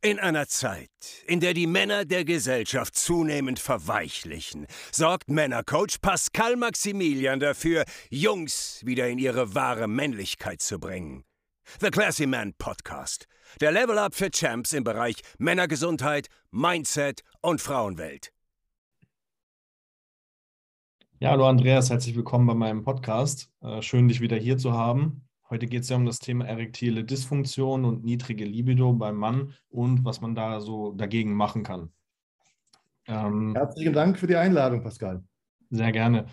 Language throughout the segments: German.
In einer Zeit, in der die Männer der Gesellschaft zunehmend verweichlichen, sorgt Männercoach Pascal Maximilian dafür, Jungs wieder in ihre wahre Männlichkeit zu bringen. The Classy Man Podcast. Der Level Up für Champs im Bereich Männergesundheit, Mindset und Frauenwelt. Ja, hallo Andreas, herzlich willkommen bei meinem Podcast. Äh, schön, dich wieder hier zu haben. Heute geht es ja um das Thema erektile Dysfunktion und niedrige Libido beim Mann und was man da so dagegen machen kann. Ähm, Herzlichen Dank für die Einladung, Pascal. Sehr gerne.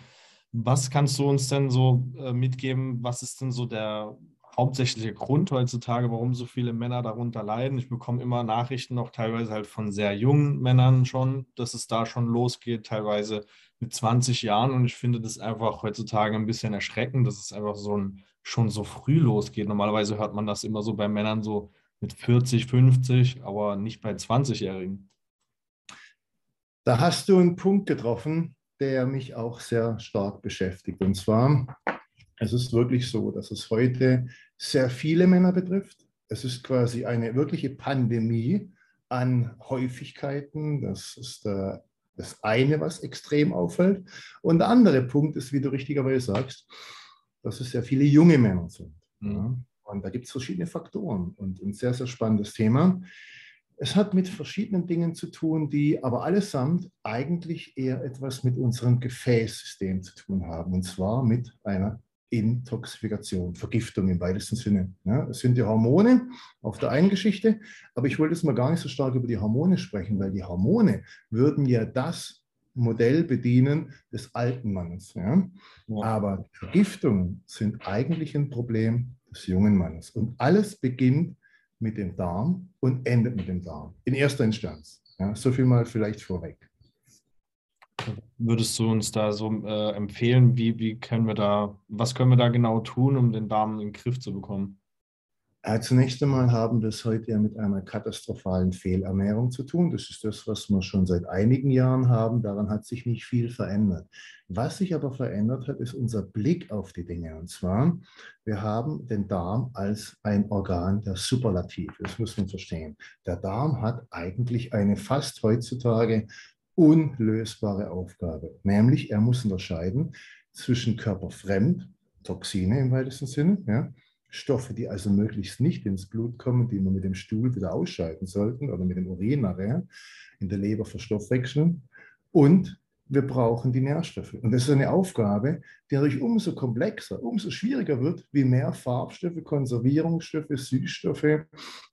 Was kannst du uns denn so äh, mitgeben? Was ist denn so der hauptsächliche Grund heutzutage, warum so viele Männer darunter leiden? Ich bekomme immer Nachrichten, auch teilweise halt von sehr jungen Männern schon, dass es da schon losgeht, teilweise mit 20 Jahren. Und ich finde das einfach heutzutage ein bisschen erschreckend. Das ist einfach so ein schon so früh losgeht. Normalerweise hört man das immer so bei Männern so mit 40, 50, aber nicht bei 20-Jährigen. Da hast du einen Punkt getroffen, der mich auch sehr stark beschäftigt. Und zwar, es ist wirklich so, dass es heute sehr viele Männer betrifft. Es ist quasi eine wirkliche Pandemie an Häufigkeiten. Das ist äh, das eine, was extrem auffällt. Und der andere Punkt ist, wie du richtigerweise sagst, dass es sehr viele junge Männer sind. Mhm. Ja. Und da gibt es verschiedene Faktoren und ein sehr, sehr spannendes Thema. Es hat mit verschiedenen Dingen zu tun, die aber allesamt eigentlich eher etwas mit unserem Gefäßsystem zu tun haben. Und zwar mit einer Intoxifikation, Vergiftung im weitesten Sinne. Ja, es sind die Hormone auf der einen Geschichte, aber ich wollte jetzt mal gar nicht so stark über die Hormone sprechen, weil die Hormone würden ja das Modell bedienen des alten Mannes. Ja? ja? Aber Vergiftungen sind eigentlich ein Problem des jungen Mannes. Und alles beginnt mit dem Darm und endet mit dem Darm, in erster Instanz. Ja? So viel mal vielleicht vorweg. Würdest du uns da so äh, empfehlen, wie, wie können wir da, was können wir da genau tun, um den Darm in den Griff zu bekommen? Äh, zunächst einmal haben wir es heute ja mit einer katastrophalen Fehlernährung zu tun. Das ist das, was wir schon seit einigen Jahren haben. Daran hat sich nicht viel verändert. Was sich aber verändert hat, ist unser Blick auf die Dinge. Und zwar, wir haben den Darm als ein Organ der Superlativ. Das muss man verstehen. Der Darm hat eigentlich eine fast heutzutage unlösbare Aufgabe. Nämlich, er muss unterscheiden zwischen körperfremd, Toxine im weitesten Sinne, ja, Stoffe, die also möglichst nicht ins Blut kommen, die wir mit dem Stuhl wieder ausscheiden sollten oder mit dem Urin nachher in der Leber verstoffwechseln. Und wir brauchen die Nährstoffe. Und das ist eine Aufgabe, die dadurch umso komplexer, umso schwieriger wird, wie mehr Farbstoffe, Konservierungsstoffe, Süßstoffe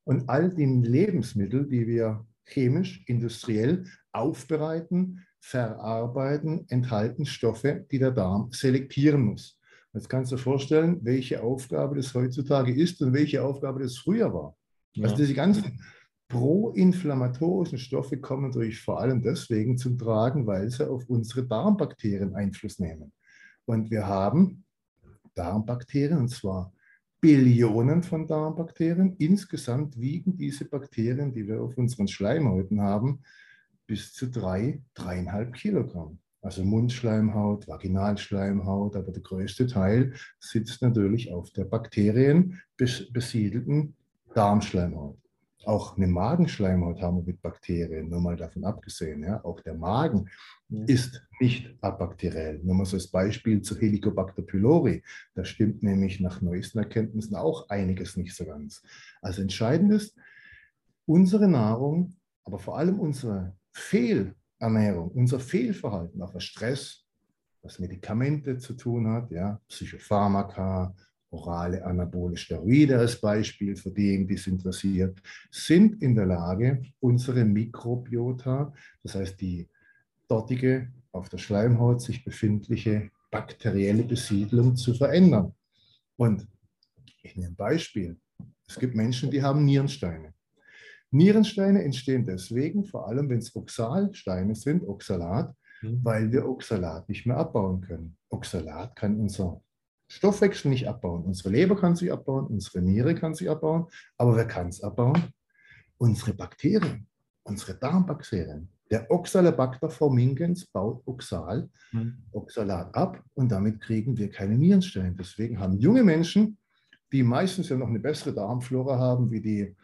und all die Lebensmittel, die wir chemisch, industriell aufbereiten, verarbeiten, enthalten Stoffe, die der Darm selektieren muss. Jetzt kannst du dir vorstellen, welche Aufgabe das heutzutage ist und welche Aufgabe das früher war. Ja. Also diese ganzen proinflammatorischen Stoffe kommen natürlich vor allem deswegen zum Tragen, weil sie auf unsere Darmbakterien Einfluss nehmen. Und wir haben Darmbakterien, und zwar Billionen von Darmbakterien. Insgesamt wiegen diese Bakterien, die wir auf unseren Schleimhäuten haben, bis zu drei, dreieinhalb Kilogramm also Mundschleimhaut, Vaginalschleimhaut, aber der größte Teil sitzt natürlich auf der bakterienbesiedelten Darmschleimhaut. Auch eine Magenschleimhaut haben wir mit Bakterien, nur mal davon abgesehen. Ja. Auch der Magen ja. ist nicht abakteriell. Nur mal so als Beispiel zu Helicobacter pylori. Da stimmt nämlich nach neuesten Erkenntnissen auch einiges nicht so ganz. Also entscheidend ist, unsere Nahrung, aber vor allem unsere Fehl- Ernährung, unser Fehlverhalten, auch was Stress, was Medikamente zu tun hat, ja, Psychopharmaka, orale anabole Steroide als Beispiel für diejenigen, die es interessiert, sind in der Lage, unsere Mikrobiota, das heißt die dortige auf der Schleimhaut sich befindliche bakterielle Besiedlung zu verändern. Und ich nehme ein Beispiel. Es gibt Menschen, die haben Nierensteine. Nierensteine entstehen deswegen, vor allem wenn es Oxalsteine sind, Oxalat, mhm. weil wir Oxalat nicht mehr abbauen können. Oxalat kann unser Stoffwechsel nicht abbauen. Unsere Leber kann sich abbauen, unsere Niere kann sich abbauen, aber wer kann es abbauen? Unsere Bakterien, unsere Darmbakterien. Der Oxalobacter formingens baut Oxal, mhm. Oxalat ab und damit kriegen wir keine Nierensteine. Deswegen haben junge Menschen, die meistens ja noch eine bessere Darmflora haben wie die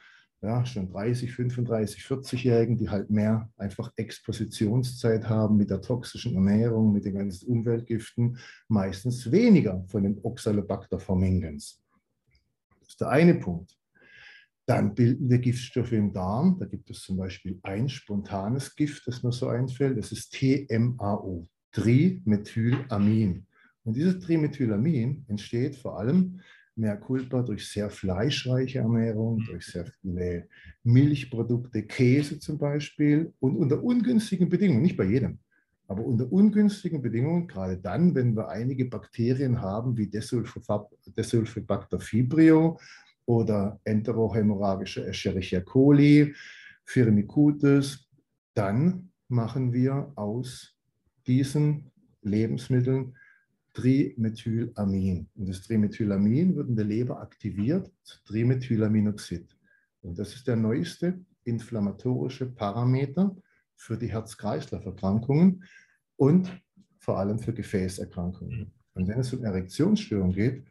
ja, schon 30, 35, 40-Jährigen, die halt mehr einfach Expositionszeit haben mit der toxischen Ernährung, mit den ganzen Umweltgiften, meistens weniger von dem Oxalobacter formingens. Das ist der eine Punkt. Dann bilden wir Giftstoffe im Darm. Da gibt es zum Beispiel ein spontanes Gift, das mir so einfällt. Das ist TMAO, Trimethylamin. Und dieses Trimethylamin entsteht vor allem mehr Culpa durch sehr fleischreiche Ernährung, durch sehr viele Milchprodukte, Käse zum Beispiel und unter ungünstigen Bedingungen, nicht bei jedem, aber unter ungünstigen Bedingungen, gerade dann, wenn wir einige Bakterien haben wie Desulfobacter fibrio oder enterohämorrhagische Escherichia coli, Firmicutes, dann machen wir aus diesen Lebensmitteln Trimethylamin. Und das Trimethylamin wird in der Leber aktiviert zu Trimethylaminoxid. Und das ist der neueste inflammatorische Parameter für die Herz-Kreislauf-Erkrankungen und vor allem für Gefäßerkrankungen. Und wenn es um Erektionsstörungen geht,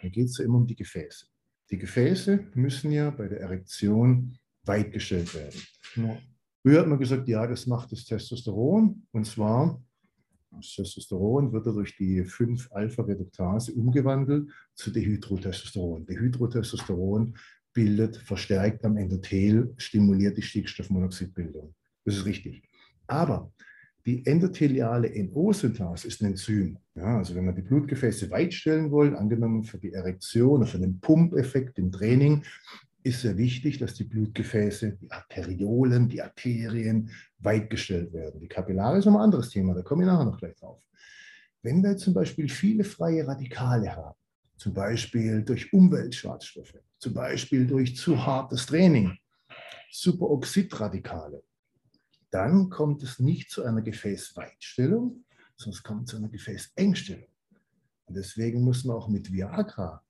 dann geht es ja immer um die Gefäße. Die Gefäße müssen ja bei der Erektion weitgestellt werden. Ja. Früher hat man gesagt, ja, das macht das Testosteron. Und zwar das Testosteron wird durch die 5-Alpha-Reduktase umgewandelt zu Dehydrotestosteron. Dehydrotestosteron bildet verstärkt am Endothel, stimuliert die Stickstoffmonoxidbildung. Das ist richtig. Aber die endotheliale NO-Synthase ist ein Enzym. Ja, also wenn wir die Blutgefäße weitstellen wollen, angenommen für die Erektion oder für den Pumpeffekt im Training, ist sehr wichtig, dass die Blutgefäße, die Arteriolen, die Arterien weitgestellt werden. Die Kapillare ist noch ein anderes Thema, da komme ich nachher noch gleich drauf. Wenn wir zum Beispiel viele freie Radikale haben, zum Beispiel durch Umweltschadstoffe, zum Beispiel durch zu hartes Training, Superoxidradikale, dann kommt es nicht zu einer Gefäßweitstellung, sondern es kommt zu einer Gefäßengstellung. Und deswegen muss man auch mit Viagra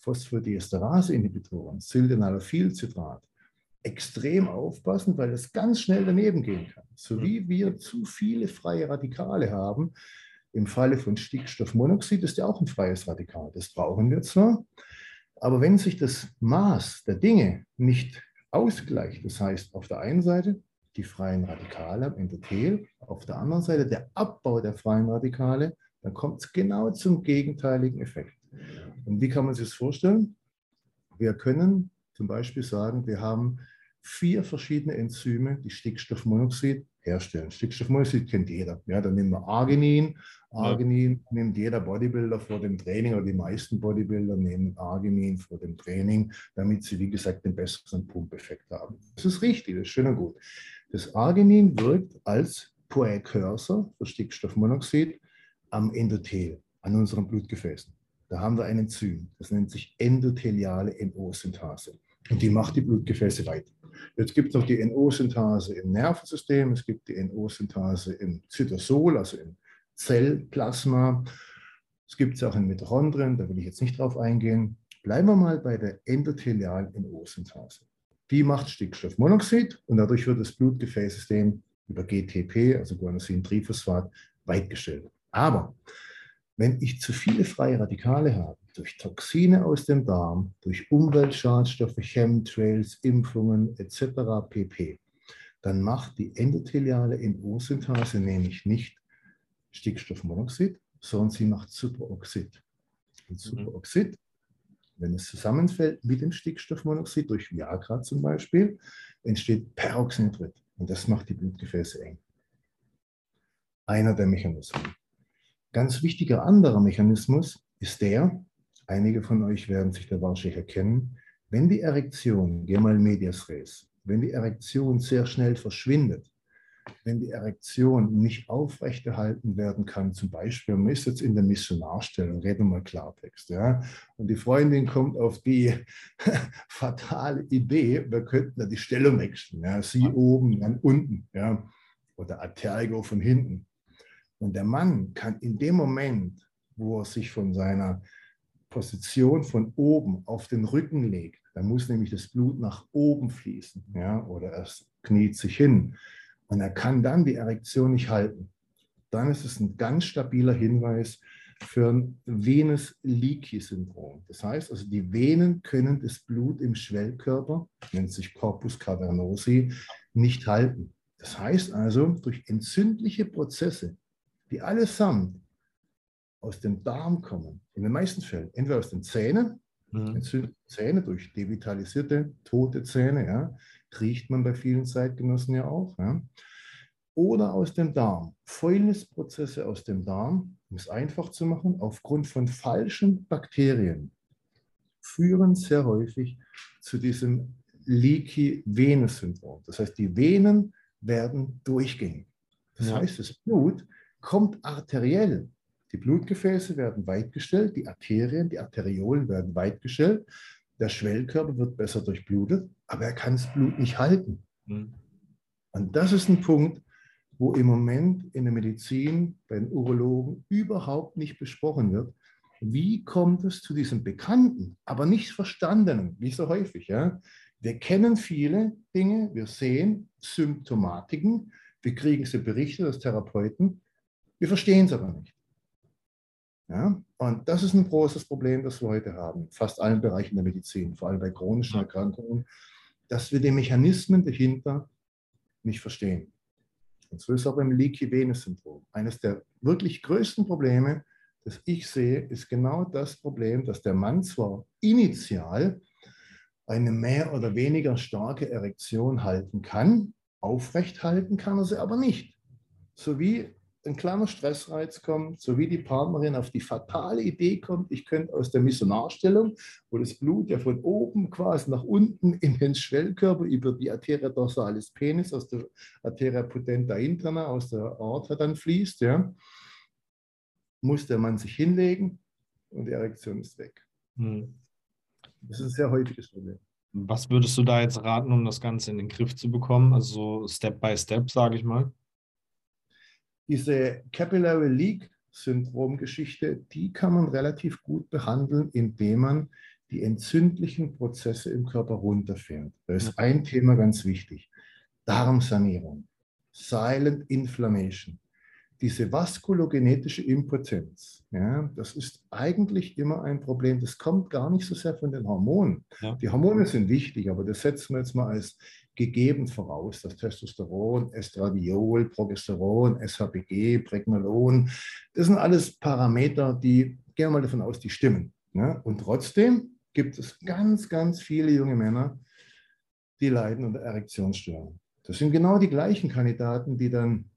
Phosphodiesterase-Inhibitoren, Sildenafilcitrat, extrem aufpassen, weil es ganz schnell daneben gehen kann. So wie wir zu viele freie Radikale haben, im Falle von Stickstoffmonoxid ist ja auch ein freies Radikal. Das brauchen wir zwar, aber wenn sich das Maß der Dinge nicht ausgleicht, das heißt auf der einen Seite die freien Radikale am Endothel, auf der anderen Seite der Abbau der freien Radikale, dann kommt es genau zum gegenteiligen Effekt. Und wie kann man sich das vorstellen? Wir können zum Beispiel sagen, wir haben vier verschiedene Enzyme, die Stickstoffmonoxid herstellen. Stickstoffmonoxid kennt jeder. Ja, dann nehmen wir Arginin. Arginin ja. nimmt jeder Bodybuilder vor dem Training oder die meisten Bodybuilder nehmen Arginin vor dem Training, damit sie, wie gesagt, den besseren Pumpeffekt haben. Das ist richtig, das ist schön und gut. Das Arginin wirkt als Präkursor für Stickstoffmonoxid am Endothel, an unseren Blutgefäßen. Da haben wir ein Enzym, das nennt sich endotheliale NO-Synthase. Und die macht die Blutgefäße weit. Jetzt gibt es noch die NO-Synthase im Nervensystem, es gibt die NO-Synthase im Zytosol, also im Zellplasma. Es gibt es auch in Mitochondrien, da will ich jetzt nicht drauf eingehen. Bleiben wir mal bei der endothelialen NO-Synthase. Die macht Stickstoffmonoxid und dadurch wird das Blutgefäßsystem über GTP, also Guanosin-Triphosphat, weitgestellt. Aber wenn ich zu viele freie Radikale habe, durch Toxine aus dem Darm, durch Umweltschadstoffe, Chemtrails, Impfungen etc. pp., dann macht die endotheliale NO-Synthase nämlich nicht Stickstoffmonoxid, sondern sie macht Superoxid. Und mhm. Superoxid, wenn es zusammenfällt mit dem Stickstoffmonoxid, durch Viagra zum Beispiel, entsteht Peroxynitrit. Und das macht die Blutgefäße eng. Einer der Mechanismen. Ganz wichtiger anderer Mechanismus ist der, einige von euch werden sich da wahrscheinlich erkennen, wenn die Erektion, geh mal medias res, wenn die Erektion sehr schnell verschwindet, wenn die Erektion nicht aufrechterhalten werden kann, zum Beispiel, man ist jetzt in der Missionarstellung, reden wir mal Klartext, ja, und die Freundin kommt auf die fatale Idee, wir könnten da die Stellung wechseln, ja, sie oben, dann unten, ja, oder Atergo von hinten. Und der Mann kann in dem Moment, wo er sich von seiner Position von oben auf den Rücken legt, da muss nämlich das Blut nach oben fließen, ja, oder er kniet sich hin und er kann dann die Erektion nicht halten. Dann ist es ein ganz stabiler Hinweis, für ein Venous Leaky Syndrom. Das heißt also, die Venen können das Blut im Schwellkörper, nennt sich Corpus cavernosi, nicht halten. Das heißt also, durch entzündliche Prozesse, die allesamt aus dem Darm kommen, in den meisten Fällen, entweder aus den Zähnen, mhm. entzündete Zähne durch devitalisierte, tote Zähne, ja, riecht man bei vielen Zeitgenossen ja auch, ja, oder aus dem Darm. Fäulnisprozesse aus dem Darm, um es einfach zu machen, aufgrund von falschen Bakterien führen sehr häufig zu diesem Leaky Venus Syndrom. Das heißt, die Venen werden durchgängig. Das ja. heißt, das Blut kommt arteriell. Die Blutgefäße werden weitgestellt, die Arterien, die Arteriolen werden weitgestellt. Der Schwellkörper wird besser durchblutet, aber er kann das Blut nicht halten. Mhm. Und das ist ein Punkt, wo im Moment in der Medizin bei den Urologen überhaupt nicht besprochen wird. Wie kommt es zu diesem bekannten, aber nicht verstandenen, wie so häufig? Ja? Wir kennen viele Dinge, wir sehen Symptomatiken, wir kriegen sie berichtet als Therapeuten, wir verstehen es aber nicht. Ja? Und das ist ein großes Problem, das wir heute haben, fast allen Bereichen der Medizin, vor allem bei chronischen Erkrankungen, dass wir die Mechanismen dahinter nicht verstehen. Und so ist auch beim Leaky Venus Syndrom. Eines der wirklich größten Probleme, das ich sehe, ist genau das Problem, dass der Mann zwar initial eine mehr oder weniger starke Erektion halten kann, aufrecht halten kann er sie aber nicht. So wie ein kleiner Stressreiz kommt, so wie die Partnerin auf die fatale Idee kommt, ich könnte aus der Missionarstellung, wo das Blut ja von oben quasi nach unten in den Schwellkörper über die Arteria dorsalis penis, aus der Arteria potenta interna, aus der Aorta dann fließt, ja, muss der Mann sich hinlegen und die Erektion ist weg. Hm. Das ist ein sehr häufiges Problem. Was würdest du da jetzt raten, um das Ganze in den Griff zu bekommen? Also Step by Step, sage ich mal. Diese Capillary Leak Syndromgeschichte, die kann man relativ gut behandeln, indem man die entzündlichen Prozesse im Körper runterfährt. Da ist ein Thema ganz wichtig. Darmsanierung, Silent Inflammation diese vaskulogenetische Impotenz, ja, das ist eigentlich immer ein Problem. Das kommt gar nicht so sehr von den Hormonen. Ja. Die Hormone sind wichtig, aber das setzen wir jetzt mal als gegeben voraus. Das Testosteron, Estradiol, Progesteron, SHBG, Pregnolon, das sind alles Parameter, die, gehen wir mal davon aus, die stimmen. Ja. Und trotzdem gibt es ganz, ganz viele junge Männer, die leiden unter Erektionsstörungen. Das sind genau die gleichen Kandidaten, die dann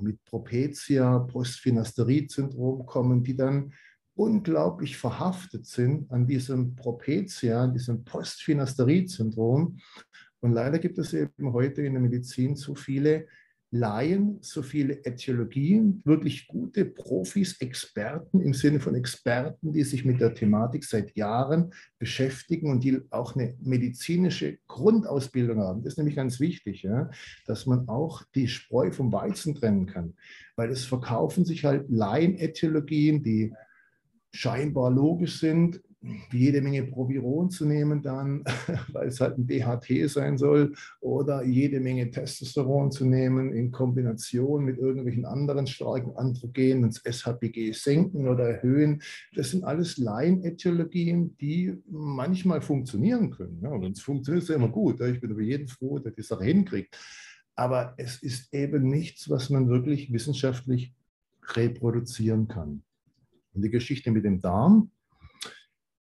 mit Propecia, Postfinasterid-Syndrom kommen, die dann unglaublich verhaftet sind an diesem Propecia, an diesem Postfinasterid-Syndrom. Und leider gibt es eben heute in der Medizin so viele Laien, so viele Äthiologien, wirklich gute Profis, Experten im Sinne von Experten, die sich mit der Thematik seit Jahren beschäftigen und die auch eine medizinische Grundausbildung haben. Das ist nämlich ganz wichtig, ja, dass man auch die Spreu vom Weizen trennen kann, weil es verkaufen sich halt Laien-Äthiologien, die scheinbar logisch sind, jede Menge Proviron zu nehmen dann, weil es halt ein DHT sein soll, oder jede Menge Testosteron zu nehmen in Kombination mit irgendwelchen anderen starken Androgenen das SHBG senken oder erhöhen. Das sind alles Laienäthiologien, die manchmal funktionieren können. Ja, Wenn es funktioniert, ist es immer gut. Ich bin über jeden froh, der die Sache hinkriegt. Aber es ist eben nichts, was man wirklich wissenschaftlich reproduzieren kann. Und die Geschichte mit dem Darm,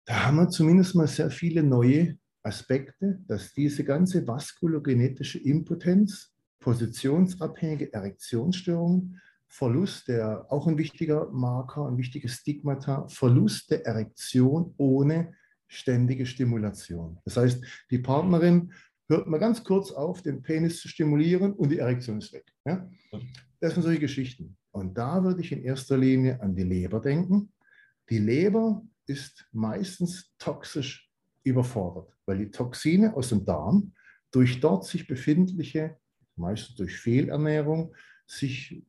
da haben wir zumindest mal sehr viele neue Aspekte, dass diese ganze vaskulogenetische Impotenz, positionsabhängige Erektionsstörungen, Verlust der, auch ein wichtiger Marker, ein wichtiges Stigmata, Verlust der Erektion ohne ständige Stimulation. Das heißt, die Partnerin hört mal ganz kurz auf, den Penis zu stimulieren und die Erektion ist weg. Ja? Das sind solche Geschichten. Und da würde ich in erster Linie an die Leber denken. Die Leber ist meistens toxisch überfordert, weil die Toxine aus dem Darm durch dort sich befindliche, meistens durch Fehlernährung, sich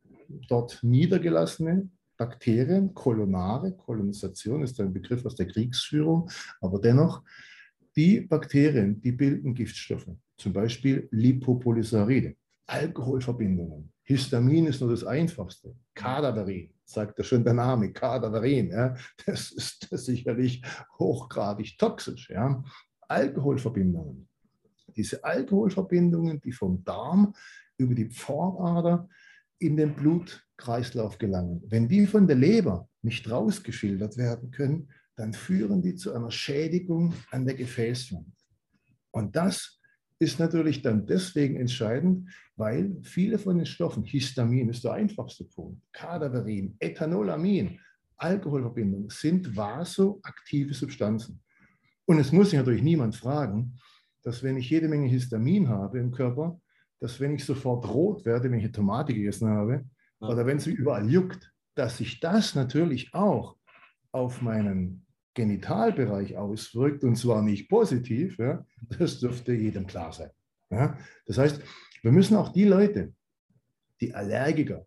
dort niedergelassene Bakterien, Kolonare, Kolonisation ist ein Begriff aus der Kriegsführung, aber dennoch, die Bakterien, die bilden Giftstoffe, zum Beispiel Lipopolysaccharide, Alkoholverbindungen, Histamin ist nur das einfachste, Kadaverin, sagt ja schon der Name, Kadaverin. Ja? Das ist sicherlich hochgradig toxisch. Ja? Alkoholverbindungen. Diese Alkoholverbindungen, die vom Darm über die Pfortader in den Blutkreislauf gelangen, wenn die von der Leber nicht rausgeschildert werden können, dann führen die zu einer Schädigung an der Gefäßwand. Und das ist natürlich dann deswegen entscheidend, weil viele von den Stoffen, Histamin ist der einfachste Punkt, Kadaverin, Ethanolamin, Alkoholverbindungen, sind vasoaktive Substanzen. Und es muss sich natürlich niemand fragen, dass wenn ich jede Menge Histamin habe im Körper, dass wenn ich sofort rot werde, wenn ich eine Tomate gegessen habe, ja. oder wenn es überall juckt, dass sich das natürlich auch auf meinen Genitalbereich auswirkt, und zwar nicht positiv, ja, das dürfte jedem klar sein. Ja. Das heißt, wir müssen auch die Leute, die Allergiker,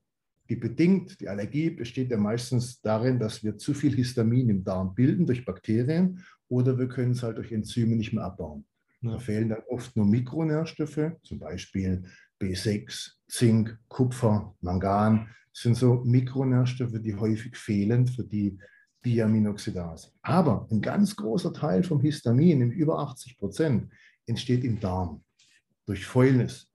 die bedingt, die Allergie besteht ja meistens darin, dass wir zu viel Histamin im Darm bilden durch Bakterien oder wir können es halt durch Enzyme nicht mehr abbauen. Ja. Da fehlen dann oft nur Mikronährstoffe, zum Beispiel B6, Zink, Kupfer, Mangan. Das sind so Mikronährstoffe, die häufig fehlen für die Diaminoxidase. Aber ein ganz großer Teil vom Histamin, im über 80 Prozent, entsteht im Darm durch Fäulnis.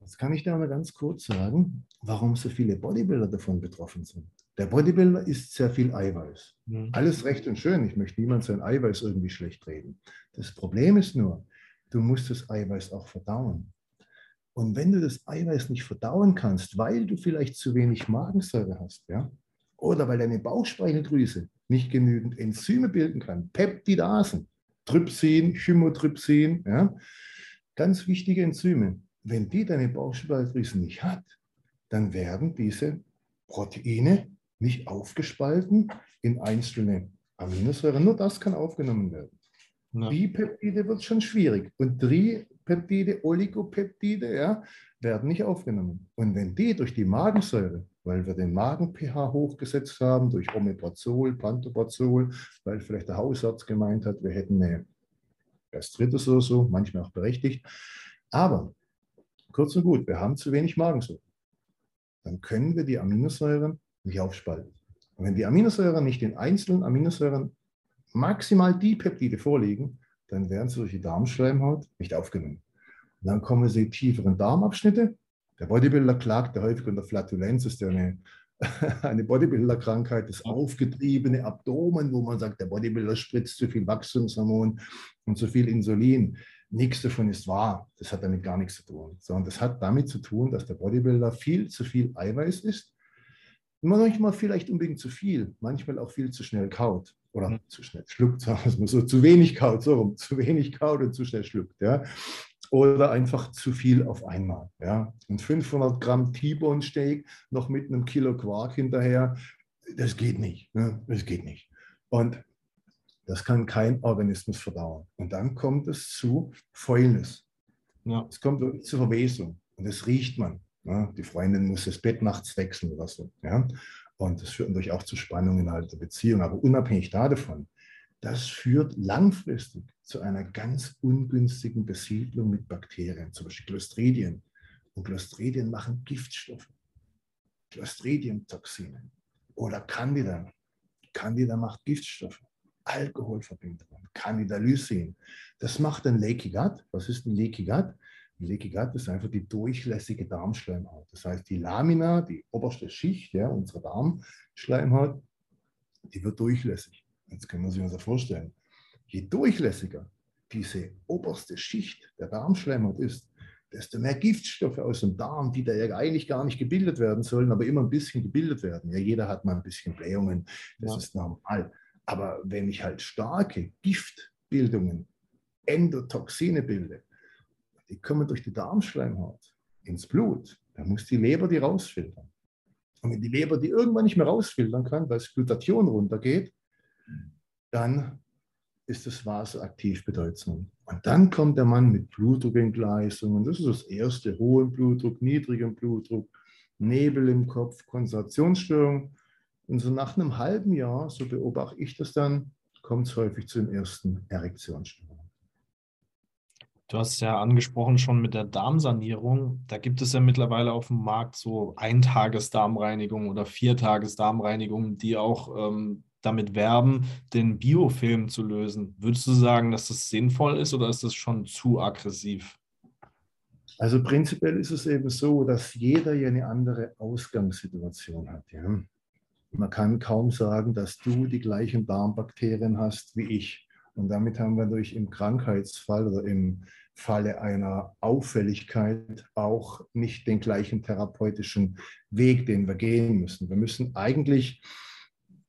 Jetzt kann ich da mal ganz kurz sagen, warum so viele Bodybuilder davon betroffen sind. Der Bodybuilder isst sehr viel Eiweiß. Mhm. Alles recht und schön. Ich möchte niemand sein Eiweiß irgendwie schlecht reden. Das Problem ist nur, du musst das Eiweiß auch verdauen. Und wenn du das Eiweiß nicht verdauen kannst, weil du vielleicht zu wenig Magensäure hast, ja, oder weil deine Bauchspeicheldrüse nicht genügend Enzyme bilden kann, Peptidasen, Trypsin, Chymotrypsin, ja, ganz wichtige Enzyme. Wenn die deine Bauchspeicheldrüse nicht hat, dann werden diese Proteine nicht aufgespalten in einzelne Aminosäuren. Nur das kann aufgenommen werden. Ja. Bipeptide wird schon schwierig. Und Tripeptide, Oligopeptide ja, werden nicht aufgenommen. Und wenn die durch die Magensäure weil wir den Magen-pH hochgesetzt haben durch Omeprazol, Pantoprazol, weil vielleicht der Hausarzt gemeint hat, wir hätten eine Gastritis oder so, manchmal auch berechtigt. Aber kurz und gut, wir haben zu wenig Magensäure. Dann können wir die Aminosäuren nicht aufspalten. Und wenn die Aminosäuren nicht in einzelnen Aminosäuren maximal die Peptide vorliegen, dann werden sie durch die Darmschleimhaut nicht aufgenommen. Und dann kommen sie tieferen Darmabschnitte der Bodybuilder klagt ja häufig unter Flatulenz, ist ja eine, eine Bodybuilder-Krankheit, das aufgetriebene Abdomen, wo man sagt, der Bodybuilder spritzt zu viel Wachstumshormon und zu viel Insulin. Nichts davon ist wahr. Das hat damit gar nichts zu tun. Sondern das hat damit zu tun, dass der Bodybuilder viel zu viel Eiweiß isst. Manchmal vielleicht unbedingt zu viel, manchmal auch viel zu schnell kaut oder mhm. zu schnell schluckt, sagen wir so, zu wenig kaut, so rum, zu wenig kaut und zu schnell schluckt. Ja oder einfach zu viel auf einmal. Ja. Und 500 Gramm T-Bone Steak noch mit einem Kilo Quark hinterher, das geht nicht. Ne? Das geht nicht. Und das kann kein Organismus verdauen. Und dann kommt es zu Fäulnis. Ja. Es kommt wirklich zur Verwesung. Und das riecht man. Ja. Die Freundin muss das Bett nachts wechseln oder so. Ja. Und das führt natürlich auch zu Spannungen innerhalb der Beziehung. Aber unabhängig davon, das führt langfristig zu einer ganz ungünstigen Besiedlung mit Bakterien, zum Beispiel Clostridien. Und Clostridien machen Giftstoffe, Clostridium-Toxine oder Candida. Candida macht Giftstoffe, Alkoholverbindungen, Candida Lysin. Das macht ein Leaky Gut. Was ist ein Leaky Gut? Ein Leaky Gut ist einfach die durchlässige Darmschleimhaut. Das heißt, die Lamina, die oberste Schicht ja, unserer Darmschleimhaut, die wird durchlässig. Jetzt können wir sich das vorstellen. Je durchlässiger diese oberste Schicht der Darmschleimhaut ist, desto mehr Giftstoffe aus dem Darm, die da ja eigentlich gar nicht gebildet werden sollen, aber immer ein bisschen gebildet werden. Ja, jeder hat mal ein bisschen Blähungen, das ja. ist normal. Aber wenn ich halt starke Giftbildungen, Endotoxine bilde, die kommen durch die Darmschleimhaut ins Blut, dann muss die Leber die rausfiltern. Und wenn die Leber die irgendwann nicht mehr rausfiltern kann, weil das Glutathion runtergeht, dann ist das vasoaktiv bedeutsam. Und dann kommt der Mann mit Blutdruckentgleisungen. Das ist das erste, hohen Blutdruck, niedrigen Blutdruck, Nebel im Kopf, Konzentrationsstörung. Und so nach einem halben Jahr, so beobachte ich das dann, kommt es häufig zu den ersten Erektionsstörungen. Du hast ja angesprochen schon mit der Darmsanierung. Da gibt es ja mittlerweile auf dem Markt so Eintages-Darmreinigung oder Viertages-Darmreinigung, die auch ähm, damit werben, den Biofilm zu lösen. Würdest du sagen, dass das sinnvoll ist oder ist das schon zu aggressiv? Also prinzipiell ist es eben so, dass jeder ja eine andere Ausgangssituation hat. Ja? Man kann kaum sagen, dass du die gleichen Darmbakterien hast wie ich. Und damit haben wir durch im Krankheitsfall oder im Falle einer Auffälligkeit auch nicht den gleichen therapeutischen Weg, den wir gehen müssen. Wir müssen eigentlich,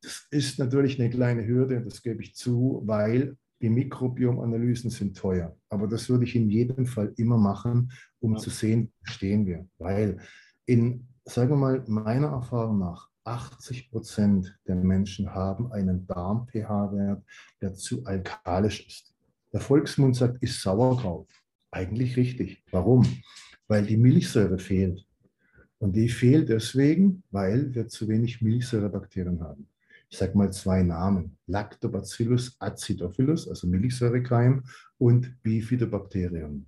das ist natürlich eine kleine Hürde, das gebe ich zu, weil die Mikrobiomanalysen sind teuer. Aber das würde ich in jedem Fall immer machen, um ja. zu sehen, wo stehen wir. Weil in, sagen wir mal, meiner Erfahrung nach, 80 Prozent der Menschen haben einen Darm-pH-Wert, der zu alkalisch ist. Der Volksmund sagt, ist Sauerkraut. Eigentlich richtig. Warum? Weil die Milchsäure fehlt. Und die fehlt deswegen, weil wir zu wenig Milchsäurebakterien haben. Ich sage mal zwei Namen. Lactobacillus acidophilus, also Milchsäurekeim, und Bifidobakterien.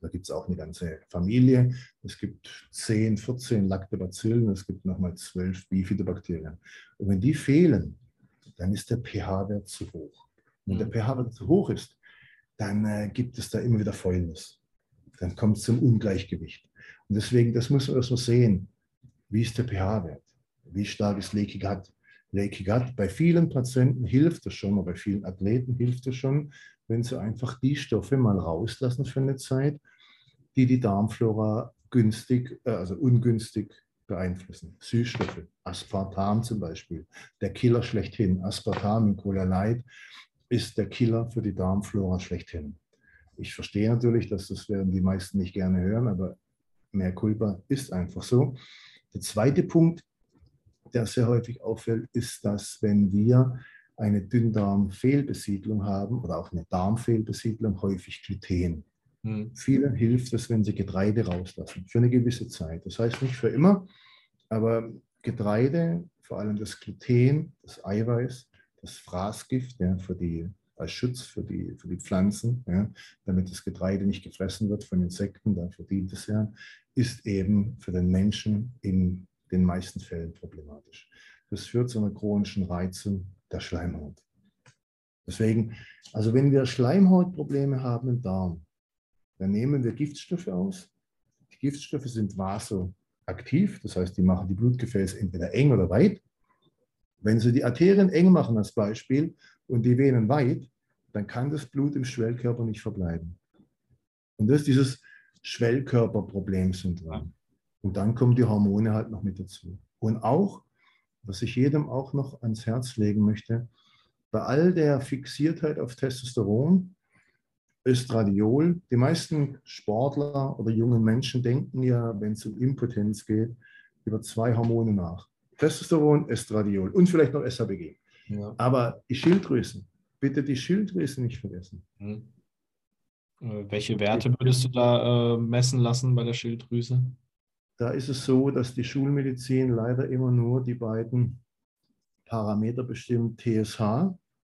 Da gibt es auch eine ganze Familie. Es gibt 10, 14 Lactobacillen, es gibt nochmal 12 Bifidobakterien. Und wenn die fehlen, dann ist der pH-Wert zu hoch. Wenn der mhm. pH-Wert zu hoch ist, dann äh, gibt es da immer wieder Fäulnis. Dann kommt es zum Ungleichgewicht. Und deswegen, das muss man erstmal sehen. Wie ist der pH-Wert? Wie stark ist Leaky Gut? Gut, bei vielen Patienten hilft es schon, bei vielen Athleten hilft es schon, wenn sie einfach die Stoffe mal rauslassen für eine Zeit, die die Darmflora günstig, äh, also ungünstig beeinflussen. Süßstoffe, Aspartam zum Beispiel, der Killer schlechthin. Aspartam in Cola Light ist der Killer für die Darmflora schlechthin. Ich verstehe natürlich, dass das werden die meisten nicht gerne hören, aber mehr Culpa ist einfach so. Der zweite Punkt, der sehr häufig auffällt, ist, dass wenn wir eine Dünndarmfehlbesiedlung haben oder auch eine Darmfehlbesiedlung, häufig Gluten. Hm. Vielen hilft es, wenn sie Getreide rauslassen, für eine gewisse Zeit. Das heißt nicht für immer, aber Getreide, vor allem das Gluten, das Eiweiß, das Fraßgift ja, für die, als Schutz für die, für die Pflanzen, ja, damit das Getreide nicht gefressen wird von Insekten, dafür dient es ja, ist eben für den Menschen in den meisten Fällen problematisch. Das führt zu einer chronischen Reizung der Schleimhaut. Deswegen, also wenn wir Schleimhautprobleme haben im Darm, dann nehmen wir Giftstoffe aus. Die Giftstoffe sind vasoaktiv, das heißt, die machen die Blutgefäße entweder eng oder weit. Wenn Sie die Arterien eng machen als Beispiel und die Venen weit, dann kann das Blut im Schwellkörper nicht verbleiben. Und das ist dieses Schwellkörperproblemsyndrom. Und dann kommen die Hormone halt noch mit dazu. Und auch was ich jedem auch noch ans Herz legen möchte, bei all der Fixiertheit auf Testosteron, Östradiol, die meisten Sportler oder jungen Menschen denken ja, wenn es um Impotenz geht, über zwei Hormone nach. Testosteron, Estradiol und vielleicht noch SHBG. Ja. Aber die Schilddrüsen, bitte die Schilddrüsen nicht vergessen. Hm. Welche Werte würdest du da äh, messen lassen bei der Schilddrüse? Da ist es so, dass die Schulmedizin leider immer nur die beiden Parameter bestimmt, TSH.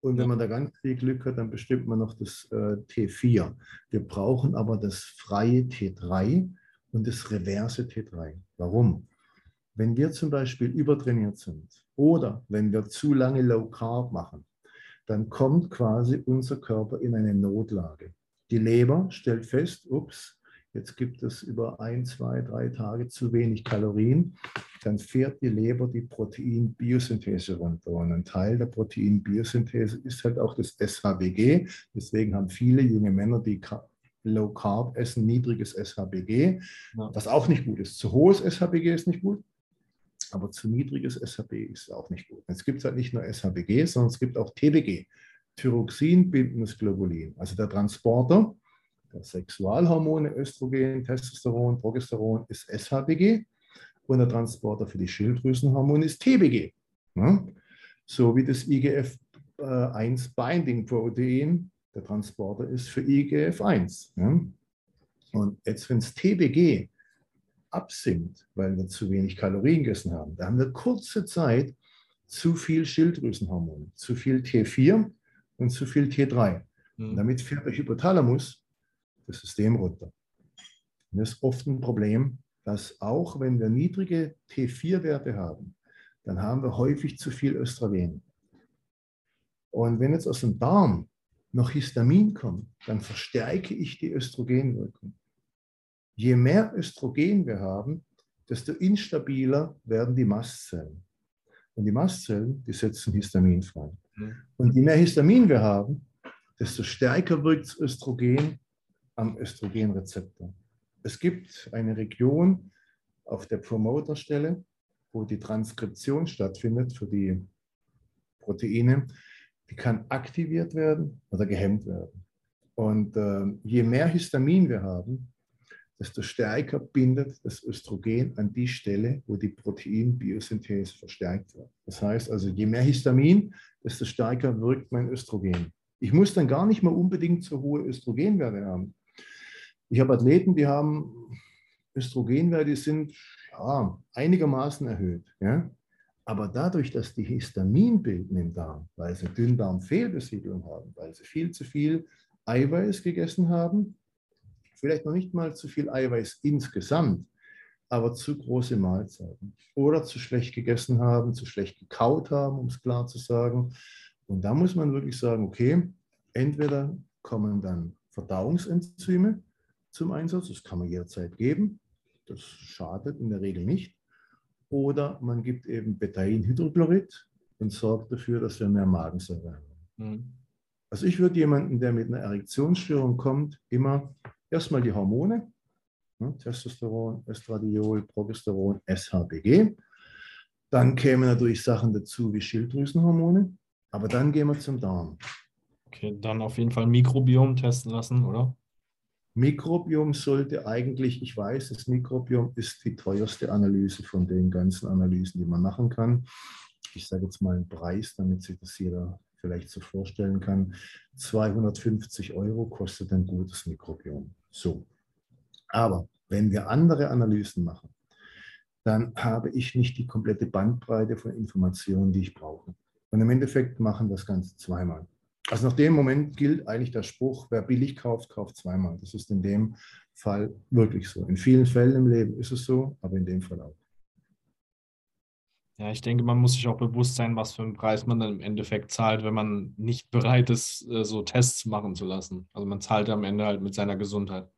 Und wenn man da ganz viel Glück hat, dann bestimmt man noch das äh, T4. Wir brauchen aber das freie T3 und das reverse T3. Warum? Wenn wir zum Beispiel übertrainiert sind oder wenn wir zu lange Low Carb machen, dann kommt quasi unser Körper in eine Notlage. Die Leber stellt fest, ups, Jetzt gibt es über ein, zwei, drei Tage zu wenig Kalorien. Dann fährt die Leber die Proteinbiosynthese runter. Und ein Teil der Proteinbiosynthese ist halt auch das SHBG. Deswegen haben viele junge Männer, die Low Carb essen, niedriges SHBG, ja. was auch nicht gut ist. Zu hohes SHBG ist nicht gut, aber zu niedriges SHB ist auch nicht gut. Jetzt gibt es halt nicht nur SHBG, sondern es gibt auch TBG, Thyroxin bindendes Globulin, also der Transporter der Sexualhormone Östrogen, Testosteron, Progesteron ist SHBG und der Transporter für die Schilddrüsenhormone ist TBG. Ja? So wie das IGF-1 Binding Protein, der Transporter ist für IGF-1. Ja? Und jetzt, wenn es TBG absinkt, weil wir zu wenig Kalorien gegessen haben, da haben wir kurze Zeit zu viel Schilddrüsenhormone, zu viel T4 und zu viel T3. Mhm. Und damit fährt der Hypothalamus das System runter. Und das ist oft ein Problem, dass auch wenn wir niedrige T4-Werte haben, dann haben wir häufig zu viel Östrogen. Und wenn jetzt aus dem Darm noch Histamin kommt, dann verstärke ich die Östrogenwirkung. Je mehr Östrogen wir haben, desto instabiler werden die Mastzellen. Und die Mastzellen, die setzen Histamin frei. Mhm. Und je mehr Histamin wir haben, desto stärker wirkt das Östrogen am Östrogenrezeptor. Es gibt eine Region auf der Promoterstelle, wo die Transkription stattfindet für die Proteine, die kann aktiviert werden oder gehemmt werden. Und äh, je mehr Histamin wir haben, desto stärker bindet das Östrogen an die Stelle, wo die Proteinbiosynthese verstärkt wird. Das heißt also, je mehr Histamin, desto stärker wirkt mein Östrogen. Ich muss dann gar nicht mehr unbedingt so hohe Östrogenwerte haben. Ich habe Athleten, die haben Östrogenwerte, die sind ja, einigermaßen erhöht. Ja? Aber dadurch, dass die Histamin bilden im Darm, weil sie Dünndarmfehlbesiedlung haben, weil sie viel zu viel Eiweiß gegessen haben, vielleicht noch nicht mal zu viel Eiweiß insgesamt, aber zu große Mahlzeiten oder zu schlecht gegessen haben, zu schlecht gekaut haben, um es klar zu sagen. Und da muss man wirklich sagen, okay, entweder kommen dann Verdauungsenzyme zum Einsatz, das kann man jederzeit geben, das schadet in der Regel nicht, oder man gibt eben Betainhydrochlorid und sorgt dafür, dass wir mehr Magensäure haben. Mhm. Also ich würde jemanden, der mit einer Erektionsstörung kommt, immer erstmal die Hormone, ne, Testosteron, Estradiol, Progesteron, SHBG. Dann kämen natürlich Sachen dazu wie Schilddrüsenhormone, aber dann gehen wir zum Darm. Okay, dann auf jeden Fall Mikrobiom testen lassen, oder? Mikrobiom sollte eigentlich, ich weiß, das Mikrobiom ist die teuerste Analyse von den ganzen Analysen, die man machen kann. Ich sage jetzt mal einen Preis, damit sich das jeder vielleicht so vorstellen kann. 250 Euro kostet ein gutes Mikrobiom. So. Aber wenn wir andere Analysen machen, dann habe ich nicht die komplette Bandbreite von Informationen, die ich brauche. Und im Endeffekt machen das Ganze zweimal. Also nach dem Moment gilt eigentlich der Spruch, wer billig kauft, kauft zweimal. Das ist in dem Fall wirklich so. In vielen Fällen im Leben ist es so, aber in dem Fall auch. Ja, ich denke, man muss sich auch bewusst sein, was für einen Preis man dann im Endeffekt zahlt, wenn man nicht bereit ist, äh, so Tests machen zu lassen. Also man zahlt am Ende halt mit seiner Gesundheit.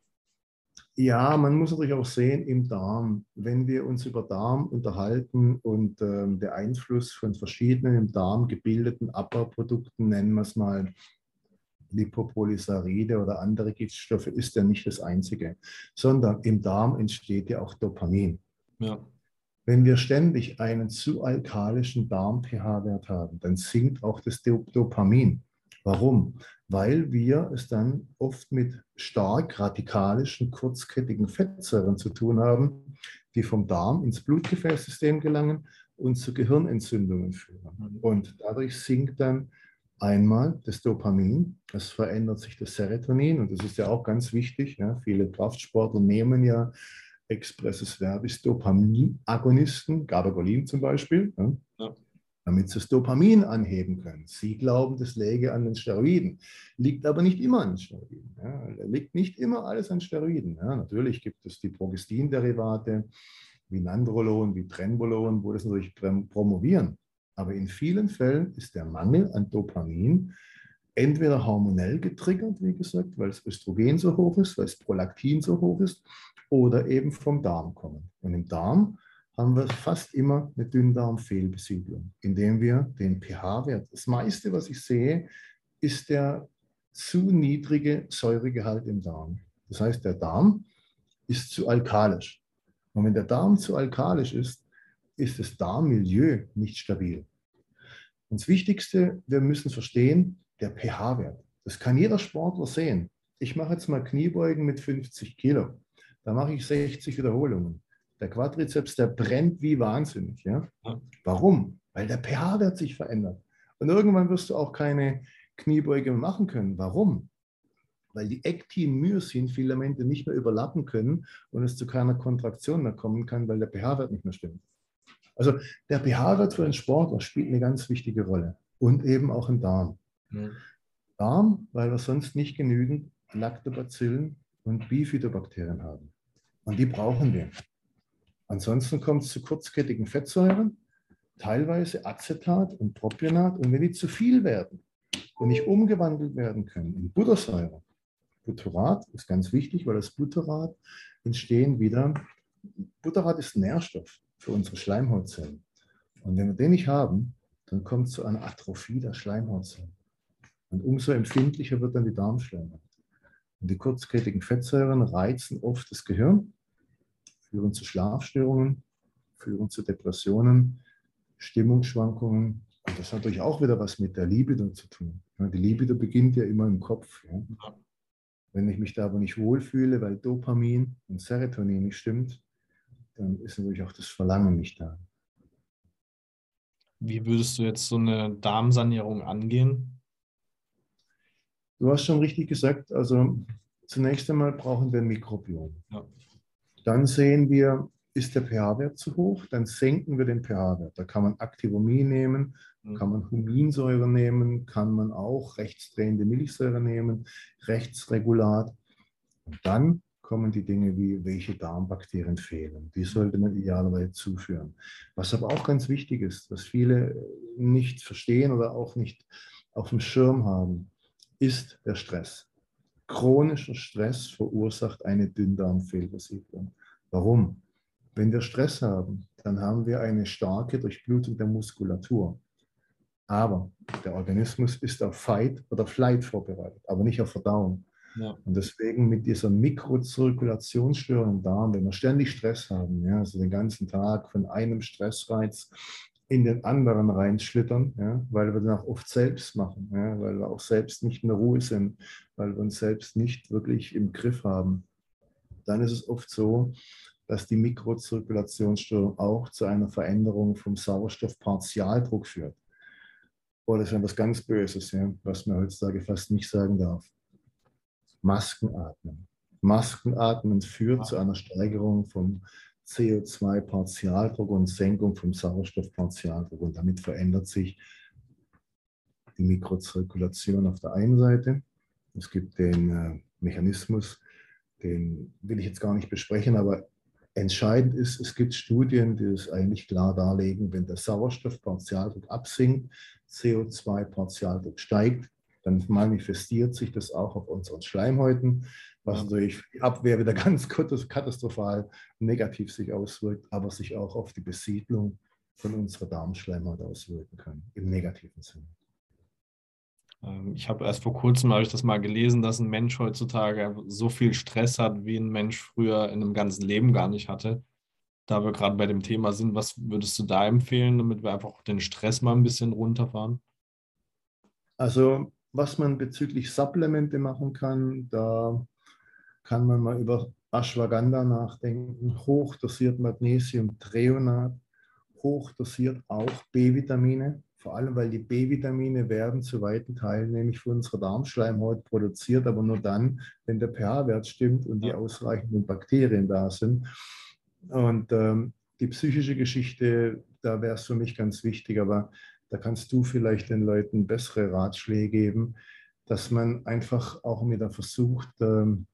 Ja, man muss natürlich auch sehen im Darm. Wenn wir uns über Darm unterhalten und ähm, der Einfluss von verschiedenen im Darm gebildeten Abbauprodukten, nennen wir es mal Lipopolysaccharide oder andere Giftstoffe, ist ja nicht das einzige, sondern im Darm entsteht ja auch Dopamin. Ja. Wenn wir ständig einen zu alkalischen Darm-pH-Wert haben, dann sinkt auch das Dopamin. Warum? Weil wir es dann oft mit stark radikalischen, kurzkettigen Fettsäuren zu tun haben, die vom Darm ins Blutgefäßsystem gelangen und zu Gehirnentzündungen führen. Und dadurch sinkt dann einmal das Dopamin, es verändert sich das Serotonin und das ist ja auch ganz wichtig. Ja. Viele Kraftsportler nehmen ja expresses Verbis Dopaminagonisten, Gabagolin zum Beispiel. Ja. Ja damit sie das Dopamin anheben können. Sie glauben, das läge an den Steroiden, liegt aber nicht immer an den Steroiden. Ja. Liegt nicht immer alles an Steroiden. Ja. Natürlich gibt es die Progestin-Derivate wie Nandrolon, wie Trenbolon, wo das natürlich promovieren. Aber in vielen Fällen ist der Mangel an Dopamin entweder hormonell getriggert, wie gesagt, weil das Östrogen so hoch ist, weil das Prolaktin so hoch ist, oder eben vom Darm kommen. Und im Darm haben wir fast immer eine Dünndarmfehlbesiedlung, indem wir den pH-Wert, das meiste, was ich sehe, ist der zu niedrige Säuregehalt im Darm. Das heißt, der Darm ist zu alkalisch. Und wenn der Darm zu alkalisch ist, ist das Darmmilieu nicht stabil. Und das Wichtigste, wir müssen verstehen, der pH-Wert. Das kann jeder Sportler sehen. Ich mache jetzt mal Kniebeugen mit 50 Kilo. Da mache ich 60 Wiederholungen. Der Quadrizeps, der brennt wie wahnsinnig. Ja? Warum? Weil der pH-Wert sich verändert. Und irgendwann wirst du auch keine Kniebeuge machen können. Warum? Weil die Ektin-Myosin-Filamente nicht mehr überlappen können und es zu keiner Kontraktion mehr kommen kann, weil der pH-Wert nicht mehr stimmt. Also der pH-Wert für den Sportler spielt eine ganz wichtige Rolle. Und eben auch im Darm. Mhm. Darm, weil wir sonst nicht genügend Lactobacillen und Bifidobakterien haben. Und die brauchen wir. Ansonsten kommt es zu kurzkettigen Fettsäuren, teilweise Acetat und Propionat. Und wenn die zu viel werden und nicht umgewandelt werden können in Buttersäure, Butterat ist ganz wichtig, weil das Butterat entstehen wieder. Butterat ist Nährstoff für unsere Schleimhautzellen. Und wenn wir den nicht haben, dann kommt es zu einer Atrophie der Schleimhautzellen. Und umso empfindlicher wird dann die Darmschleimhaut. Und die kurzkettigen Fettsäuren reizen oft das Gehirn, führen zu Schlafstörungen, führen zu Depressionen, Stimmungsschwankungen. Und das hat natürlich auch wieder was mit der Libido zu tun. Die Libido beginnt ja immer im Kopf. Wenn ich mich da aber nicht wohlfühle, weil Dopamin und Serotonin nicht stimmt, dann ist natürlich auch das Verlangen nicht da. Wie würdest du jetzt so eine Darmsanierung angehen? Du hast schon richtig gesagt, also zunächst einmal brauchen wir ein Mikrobiom. Ja. Dann sehen wir, ist der pH-Wert zu hoch, dann senken wir den pH-Wert. Da kann man Activomie nehmen, mhm. kann man Huminsäure nehmen, kann man auch rechtsdrehende Milchsäure nehmen, Rechtsregulat. Und dann kommen die Dinge wie, welche Darmbakterien fehlen. Die sollte man idealerweise zuführen. Was aber auch ganz wichtig ist, was viele nicht verstehen oder auch nicht auf dem Schirm haben, ist der Stress. Chronischer Stress verursacht eine Dünndarmfehlversiedlung. Warum? Wenn wir Stress haben, dann haben wir eine starke Durchblutung der Muskulatur. Aber der Organismus ist auf Fight oder Flight vorbereitet, aber nicht auf Verdauung. Ja. Und deswegen mit dieser Mikrozirkulationsstörung im Darm, wenn wir ständig Stress haben, ja, also den ganzen Tag von einem Stressreiz in den anderen reinschlittern, ja, weil wir dann auch oft selbst machen, ja, weil wir auch selbst nicht in der Ruhe sind, weil wir uns selbst nicht wirklich im Griff haben. Dann ist es oft so, dass die Mikrozirkulationsstörung auch zu einer Veränderung vom Sauerstoffpartialdruck führt. Oder das ist etwas ganz Böses, ja, was man heutzutage fast nicht sagen darf. Maskenatmen. Maskenatmen führt zu einer Steigerung vom CO2-Partialdruck und Senkung vom Sauerstoffpartialdruck. Und damit verändert sich die Mikrozirkulation auf der einen Seite. Es gibt den äh, Mechanismus, den will ich jetzt gar nicht besprechen, aber entscheidend ist, es gibt Studien, die es eigentlich klar darlegen, wenn der Sauerstoffpartialdruck absinkt, CO2-Partialdruck steigt, dann manifestiert sich das auch auf unseren Schleimhäuten was natürlich für die Abwehr wieder ganz katastrophal negativ sich auswirkt, aber sich auch auf die Besiedlung von unserer Darmschleimhaut auswirken kann, im negativen Sinne. Ähm, ich habe erst vor kurzem habe ich das mal gelesen, dass ein Mensch heutzutage so viel Stress hat, wie ein Mensch früher in einem ganzen Leben gar nicht hatte. Da wir gerade bei dem Thema sind, was würdest du da empfehlen, damit wir einfach den Stress mal ein bisschen runterfahren? Also, was man bezüglich Supplemente machen kann, da kann man mal über Ashwagandha nachdenken, hochdosiert Magnesium, Treonat, hochdosiert auch B-Vitamine, vor allem weil die B-Vitamine werden zu weiten Teilen nämlich für unsere Darmschleimhaut produziert, aber nur dann, wenn der pH-Wert stimmt und die ausreichenden Bakterien da sind. Und ähm, die psychische Geschichte, da wäre es für mich ganz wichtig, aber da kannst du vielleicht den Leuten bessere Ratschläge geben, dass man einfach auch wieder versucht, ähm,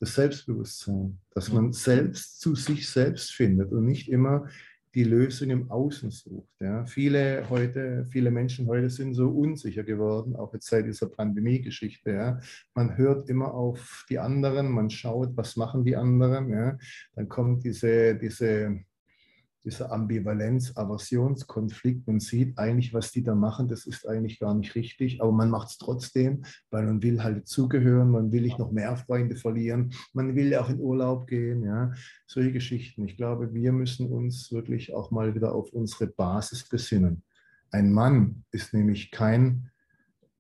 das Selbstbewusstsein, dass man selbst zu sich selbst findet und nicht immer die Lösung im Außen sucht. Ja. Viele heute, viele Menschen heute sind so unsicher geworden, auch jetzt seit dieser Pandemie-Geschichte. Ja. Man hört immer auf die anderen, man schaut, was machen die anderen. Ja. Dann kommt diese, diese dieser Ambivalenz, Aversionskonflikt. Man sieht eigentlich, was die da machen, das ist eigentlich gar nicht richtig, aber man macht es trotzdem, weil man will halt zugehören, man will nicht noch mehr Freunde verlieren, man will auch in Urlaub gehen, ja, solche Geschichten. Ich glaube, wir müssen uns wirklich auch mal wieder auf unsere Basis besinnen. Ein Mann ist nämlich kein,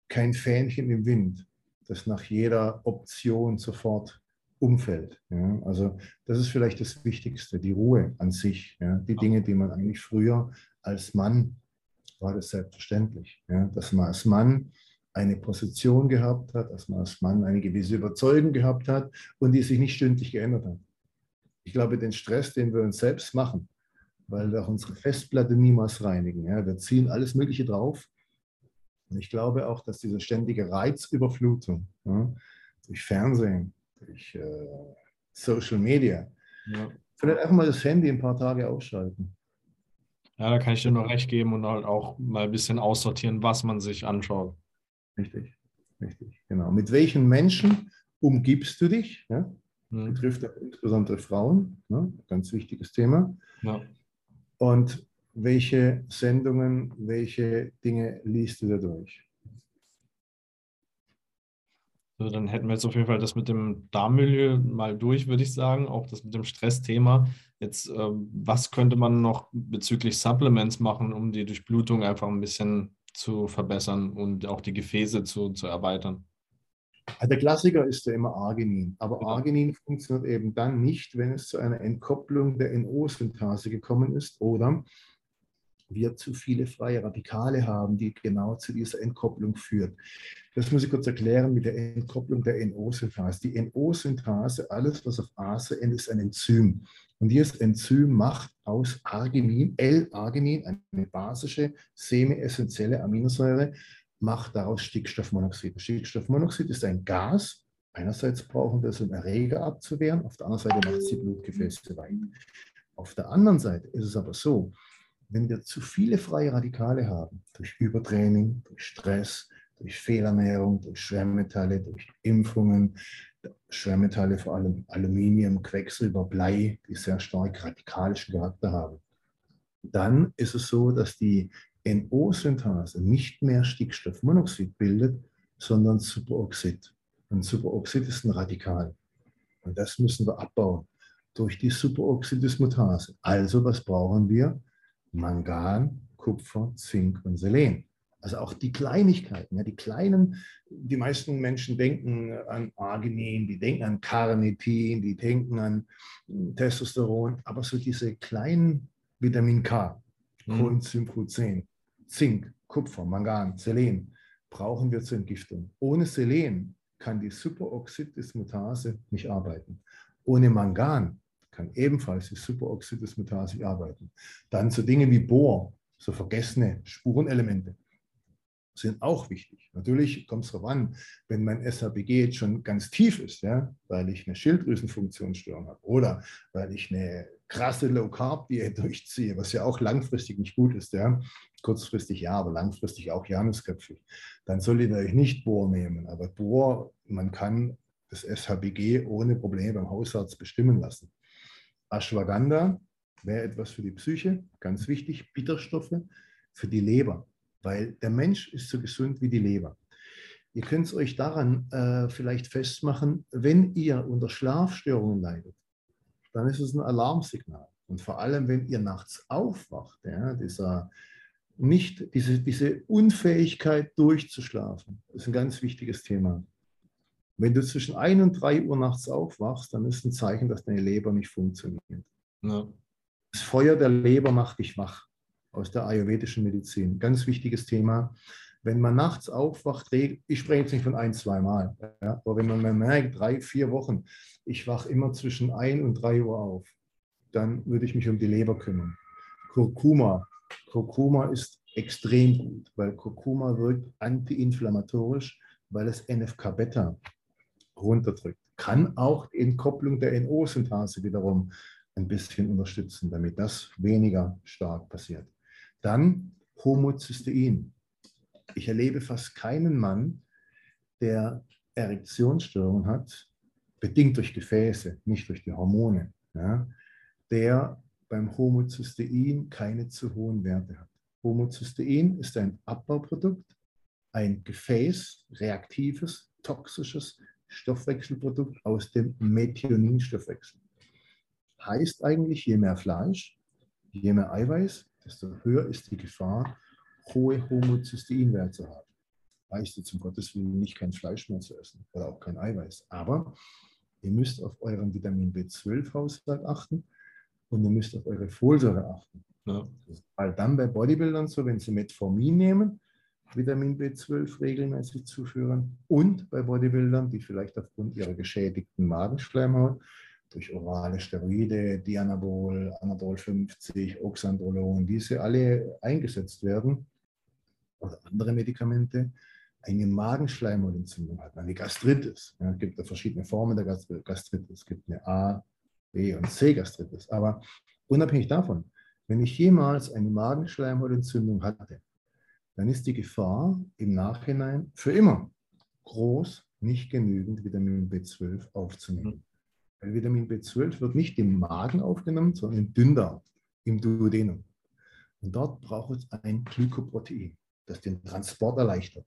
kein Fähnchen im Wind, das nach jeder Option sofort Umfeld. Ja? Also das ist vielleicht das Wichtigste, die Ruhe an sich. Ja? Die Dinge, die man eigentlich früher als Mann war das selbstverständlich, ja? dass man als Mann eine Position gehabt hat, dass man als Mann eine gewisse Überzeugung gehabt hat und die sich nicht stündlich geändert hat. Ich glaube, den Stress, den wir uns selbst machen, weil wir auch unsere Festplatte niemals reinigen. Ja? Wir ziehen alles Mögliche drauf. Und ich glaube auch, dass diese ständige Reizüberflutung ja, durch Fernsehen, durch äh, Social Media. Ja. Vielleicht einfach mal das Handy ein paar Tage ausschalten. Ja, da kann ich dir noch recht geben und halt auch mal ein bisschen aussortieren, was man sich anschaut. Richtig, richtig, genau. Mit welchen Menschen umgibst du dich? Ja? Mhm. Betrifft insbesondere Frauen, ne? ganz wichtiges Thema. Ja. Und welche Sendungen, welche Dinge liest du da durch? Also dann hätten wir jetzt auf jeden Fall das mit dem Darmmilieu mal durch, würde ich sagen. Auch das mit dem Stressthema. Jetzt, äh, was könnte man noch bezüglich Supplements machen, um die Durchblutung einfach ein bisschen zu verbessern und auch die Gefäße zu, zu erweitern? Der Klassiker ist ja immer Arginin. Aber ja. Arginin funktioniert eben dann nicht, wenn es zu einer Entkopplung der NO-Synthase gekommen ist oder wir zu viele freie Radikale haben, die genau zu dieser Entkopplung führt. Das muss ich kurz erklären mit der Entkopplung der NO-Synthase. Die NO-Synthase, alles was auf Ase endet, ist ein Enzym. Und dieses Enzym macht aus Arginin, L-Arginin, eine basische, semi-essentielle Aminosäure, macht daraus Stickstoffmonoxid. Stickstoffmonoxid ist ein Gas. Einerseits brauchen wir es, um Erreger abzuwehren, auf der anderen Seite macht sie Blutgefäße weit. Auf der anderen Seite ist es aber so, wenn wir zu viele freie Radikale haben, durch Übertraining, durch Stress, durch Fehlernährung, durch Schwermetalle, durch Impfungen, Schwermetalle vor allem Aluminium, Quecksilber, Blei, die sehr stark radikalischen Charakter haben, dann ist es so, dass die NO-Synthase nicht mehr Stickstoffmonoxid bildet, sondern Superoxid. Und Superoxid ist ein Radikal. Und das müssen wir abbauen durch die Superoxidismutase. Also was brauchen wir? Mangan, Kupfer, Zink und Selen. Also auch die Kleinigkeiten, ja, die kleinen, die meisten Menschen denken an Arginin, die denken an Carnitin, die denken an Testosteron, aber so diese kleinen Vitamin K, mhm. Coenzym Q10, Zink, Kupfer, Mangan, Selen brauchen wir zur Entgiftung. Ohne Selen kann die Superoxidismutase nicht arbeiten. Ohne Mangan kann ebenfalls die Superoxidismutase arbeiten. Dann so Dinge wie Bohr, so vergessene Spurenelemente, sind auch wichtig. Natürlich kommt es darauf an, wenn mein SHBG jetzt schon ganz tief ist, ja, weil ich eine Schilddrüsenfunktionsstörung habe oder weil ich eine krasse Low-Carb-Diät durchziehe, was ja auch langfristig nicht gut ist, ja. kurzfristig ja, aber langfristig auch janusköpfig, dann soll ich natürlich nicht Bohr nehmen. Aber Bohr, man kann das SHBG ohne Probleme beim Hausarzt bestimmen lassen. Ashwagandha wäre etwas für die Psyche, ganz wichtig, Bitterstoffe für die Leber, weil der Mensch ist so gesund wie die Leber. Ihr könnt es euch daran äh, vielleicht festmachen, wenn ihr unter Schlafstörungen leidet, dann ist es ein Alarmsignal. Und vor allem, wenn ihr nachts aufwacht, ja, dieser nicht, diese, diese Unfähigkeit durchzuschlafen, ist ein ganz wichtiges Thema. Wenn du zwischen 1 und 3 Uhr nachts aufwachst, dann ist ein Zeichen, dass deine Leber nicht funktioniert. Ja. Das Feuer der Leber macht dich wach aus der ayurvedischen Medizin. Ganz wichtiges Thema. Wenn man nachts aufwacht, ich spreche jetzt nicht von ein, zwei Mal, ja, aber wenn man merkt, drei, vier Wochen, ich wache immer zwischen 1 und 3 Uhr auf, dann würde ich mich um die Leber kümmern. Kurkuma. Kurkuma ist extrem gut, weil Kurkuma wirkt antiinflammatorisch, weil es NFK-Beta runterdrückt. Kann auch die Entkopplung der NO-Synthase wiederum ein bisschen unterstützen, damit das weniger stark passiert. Dann Homozystein. Ich erlebe fast keinen Mann, der Erektionsstörungen hat, bedingt durch Gefäße, nicht durch die Hormone, ja, der beim Homozystein keine zu hohen Werte hat. Homozystein ist ein Abbauprodukt, ein Gefäß, reaktives, toxisches Stoffwechselprodukt aus dem Methioninstoffwechsel. Heißt eigentlich, je mehr Fleisch, je mehr Eiweiß, desto höher ist die Gefahr, hohe Homozysteinwerte zu haben. Heißt jetzt um Gottes Willen nicht kein Fleisch mehr zu essen oder auch kein Eiweiß. Aber ihr müsst auf euren Vitamin B12-Haushalt achten und ihr müsst auf eure Folsäure achten. Ja. Weil dann bei Bodybuildern so, wenn sie Metformin nehmen, Vitamin B12 regelmäßig zuführen und bei Bodybuildern, die vielleicht aufgrund ihrer geschädigten Magenschleimhaut durch orale Steroide, Dianabol, Anadol 50, Oxandrolon, diese alle eingesetzt werden oder andere Medikamente, eine Magenschleimhautentzündung hat, eine Gastritis. Ja, es gibt ja verschiedene Formen der Gastritis. Es gibt eine A, B und C Gastritis. Aber unabhängig davon, wenn ich jemals eine Magenschleimhautentzündung hatte, dann ist die Gefahr im Nachhinein für immer groß, nicht genügend Vitamin B12 aufzunehmen. Weil Vitamin B12 wird nicht im Magen aufgenommen, sondern im Dünndarm, im Duodenum. Und dort braucht es ein Glykoprotein, das den Transport erleichtert.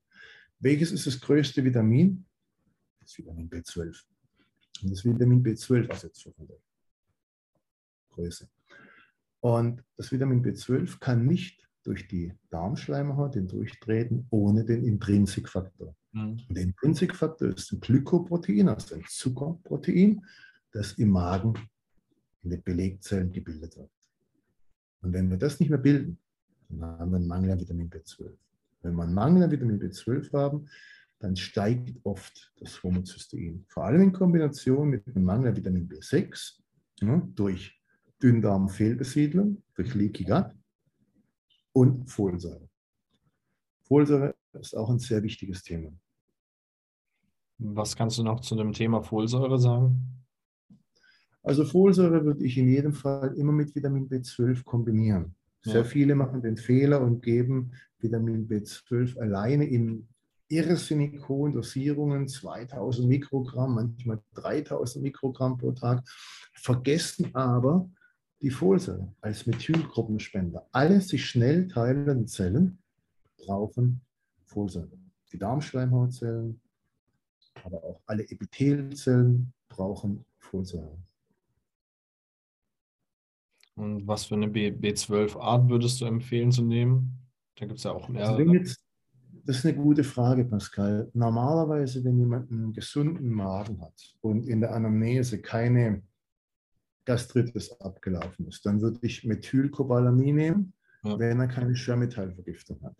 Welches ist das größte Vitamin? Das Vitamin B12. Und das Vitamin B12 ersetzt von der Größe. Und das Vitamin B12 kann nicht durch die Darmschleimhaut hindurchtreten ohne den Intrinsikfaktor. Mhm. Und der Intrinsikfaktor ist ein Glykoprotein, also ein Zuckerprotein, das im Magen in den Belegzellen gebildet wird. Und wenn wir das nicht mehr bilden, dann haben wir einen Mangel an Vitamin B12. Wenn wir einen Mangel an Vitamin B12 haben, dann steigt oft das Homozystein. Vor allem in Kombination mit einem Mangel an Vitamin B6 ja, durch Dünndarmfehlbesiedlung, durch Leaky Gut und Folsäure. Folsäure ist auch ein sehr wichtiges Thema. Was kannst du noch zu dem Thema Folsäure sagen? Also Folsäure würde ich in jedem Fall immer mit Vitamin B12 kombinieren. Sehr ja. viele machen den Fehler und geben Vitamin B12 alleine in irrsinnig hohen Dosierungen, 2000 Mikrogramm, manchmal 3000 Mikrogramm pro Tag, vergessen aber die Folsäure als Methylgruppenspender. Alle sich schnell teilenden Zellen brauchen Folsäure. Die Darmschleimhautzellen, aber auch alle Epithelzellen brauchen Folsäure. Und was für eine B12-Art würdest du empfehlen zu nehmen? Da gibt es ja auch mehrere. Also das ist eine gute Frage, Pascal. Normalerweise, wenn jemand einen gesunden Magen hat und in der Anamnese keine Gastritis abgelaufen ist, dann würde ich Methylcobalamin nehmen, ja. wenn er keine Schwermetallvergiftung hat.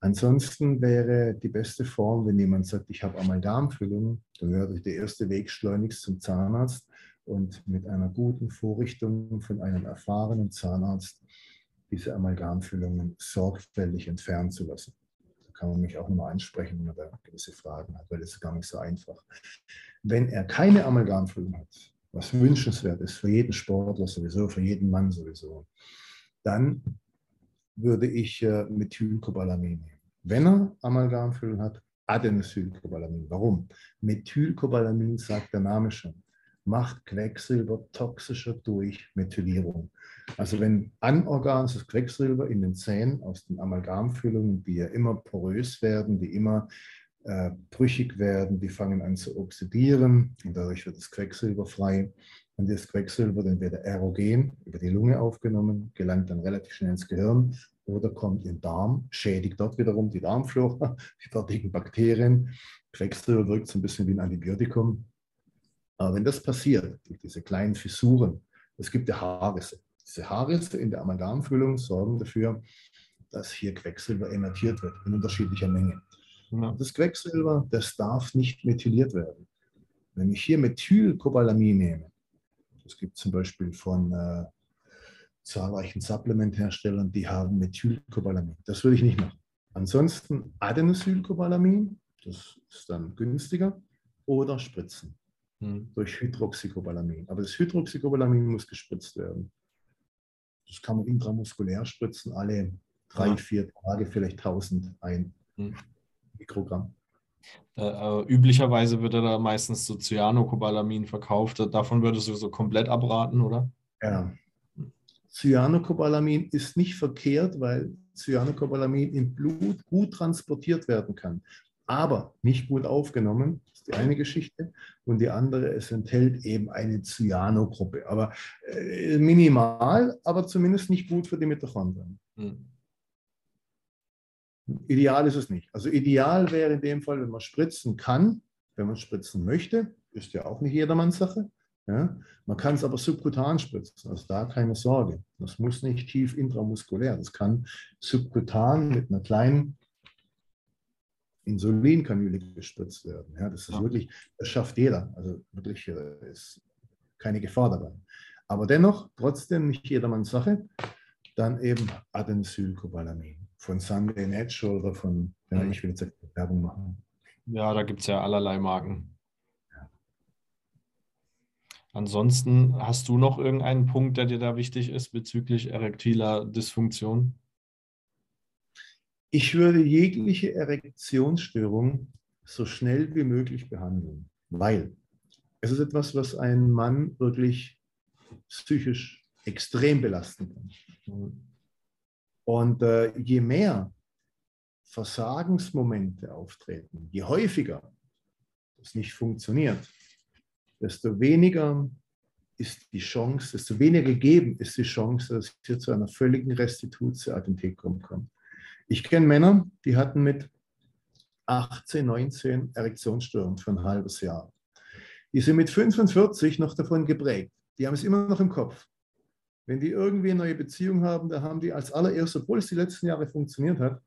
Ansonsten wäre die beste Form, wenn jemand sagt, ich habe Amalgamfüllung, dann wäre der erste Weg schleunigst zum Zahnarzt und mit einer guten Vorrichtung von einem erfahrenen Zahnarzt diese Amalgamfüllungen sorgfältig entfernen zu lassen. Da kann man mich auch nochmal ansprechen, wenn man da gewisse Fragen hat, weil das ist gar nicht so einfach. Wenn er keine Amalgamfüllung hat, was wünschenswert ist für jeden Sportler sowieso, für jeden Mann sowieso, dann würde ich äh, Methylcobalamin nehmen. Wenn er Amalgamfüllung hat, Adenosylcobalamin. Warum? Methylcobalamin sagt der Name schon macht Quecksilber toxischer durch Methylierung. Also wenn anorganisches Quecksilber in den Zähnen aus den Amalgamfüllungen, die ja immer porös werden, die immer äh, brüchig werden, die fangen an zu oxidieren und dadurch wird das Quecksilber frei. Und das Quecksilber dann wird aerogen über die Lunge aufgenommen, gelangt dann relativ schnell ins Gehirn oder kommt in den Darm, schädigt dort wiederum die Darmflora, die dortigen Bakterien. Quecksilber wirkt so ein bisschen wie ein Antibiotikum aber wenn das passiert, durch diese kleinen Fissuren, es gibt ja Haarrisse. Diese Haarrisse in der Amalgamfüllung sorgen dafür, dass hier Quecksilber emittiert wird in unterschiedlicher Menge. Ja. Das Quecksilber, das darf nicht methyliert werden. Wenn ich hier Methylcobalamin nehme, es gibt zum Beispiel von äh, zahlreichen Supplementherstellern, die haben Methylcobalamin. Das würde ich nicht machen. Ansonsten Adenosylcobalamin, das ist dann günstiger, oder Spritzen hm. durch Hydroxycobalamin. Aber das Hydroxycobalamin muss gespritzt werden. Das kann man intramuskulär spritzen, alle drei, ja. vier Tage, vielleicht 1000 ein hm. Mikrogramm. Äh, äh, üblicherweise wird da meistens so Cyanocobalamin verkauft. Davon würdest du so komplett abraten, oder? Ja. Cyanocobalamin ist nicht verkehrt, weil Cyanocobalamin im Blut gut transportiert werden kann aber nicht gut aufgenommen. Das ist die eine Geschichte. Und die andere, es enthält eben eine Cyanogruppe. Aber äh, minimal, aber zumindest nicht gut für die Mitochondrien. Hm. Ideal ist es nicht. Also ideal wäre in dem Fall, wenn man spritzen kann, wenn man spritzen möchte, ist ja auch nicht jedermanns Sache. Ja? Man kann es aber subkutan spritzen, also da keine Sorge. Das muss nicht tief intramuskulär. Das kann subkutan mit einer kleinen Insulinkanüle gespritzt werden. Ja, das ist wirklich, das schafft jeder. Also wirklich äh, ist keine Gefahr dabei. Aber dennoch, trotzdem nicht jedermanns Sache, dann eben Adenosylcobalamin von Sunday Natural oder von, ja, mhm. ich will jetzt Werbung machen. Ja, da gibt es ja allerlei Marken. Ansonsten hast du noch irgendeinen Punkt, der dir da wichtig ist bezüglich erektiler Dysfunktion? Ich würde jegliche Erektionsstörung so schnell wie möglich behandeln, weil es ist etwas, was einen Mann wirklich psychisch extrem belasten kann. Und äh, je mehr Versagensmomente auftreten, je häufiger das nicht funktioniert, desto weniger ist die Chance, desto weniger gegeben ist die Chance, dass es hier zu einer völligen Restitutio ad kommt. Ich kenne Männer, die hatten mit 18, 19 Erektionsstörungen für ein halbes Jahr. Die sind mit 45 noch davon geprägt. Die haben es immer noch im Kopf. Wenn die irgendwie eine neue Beziehung haben, da haben die als allererstes, obwohl es die letzten Jahre funktioniert hat,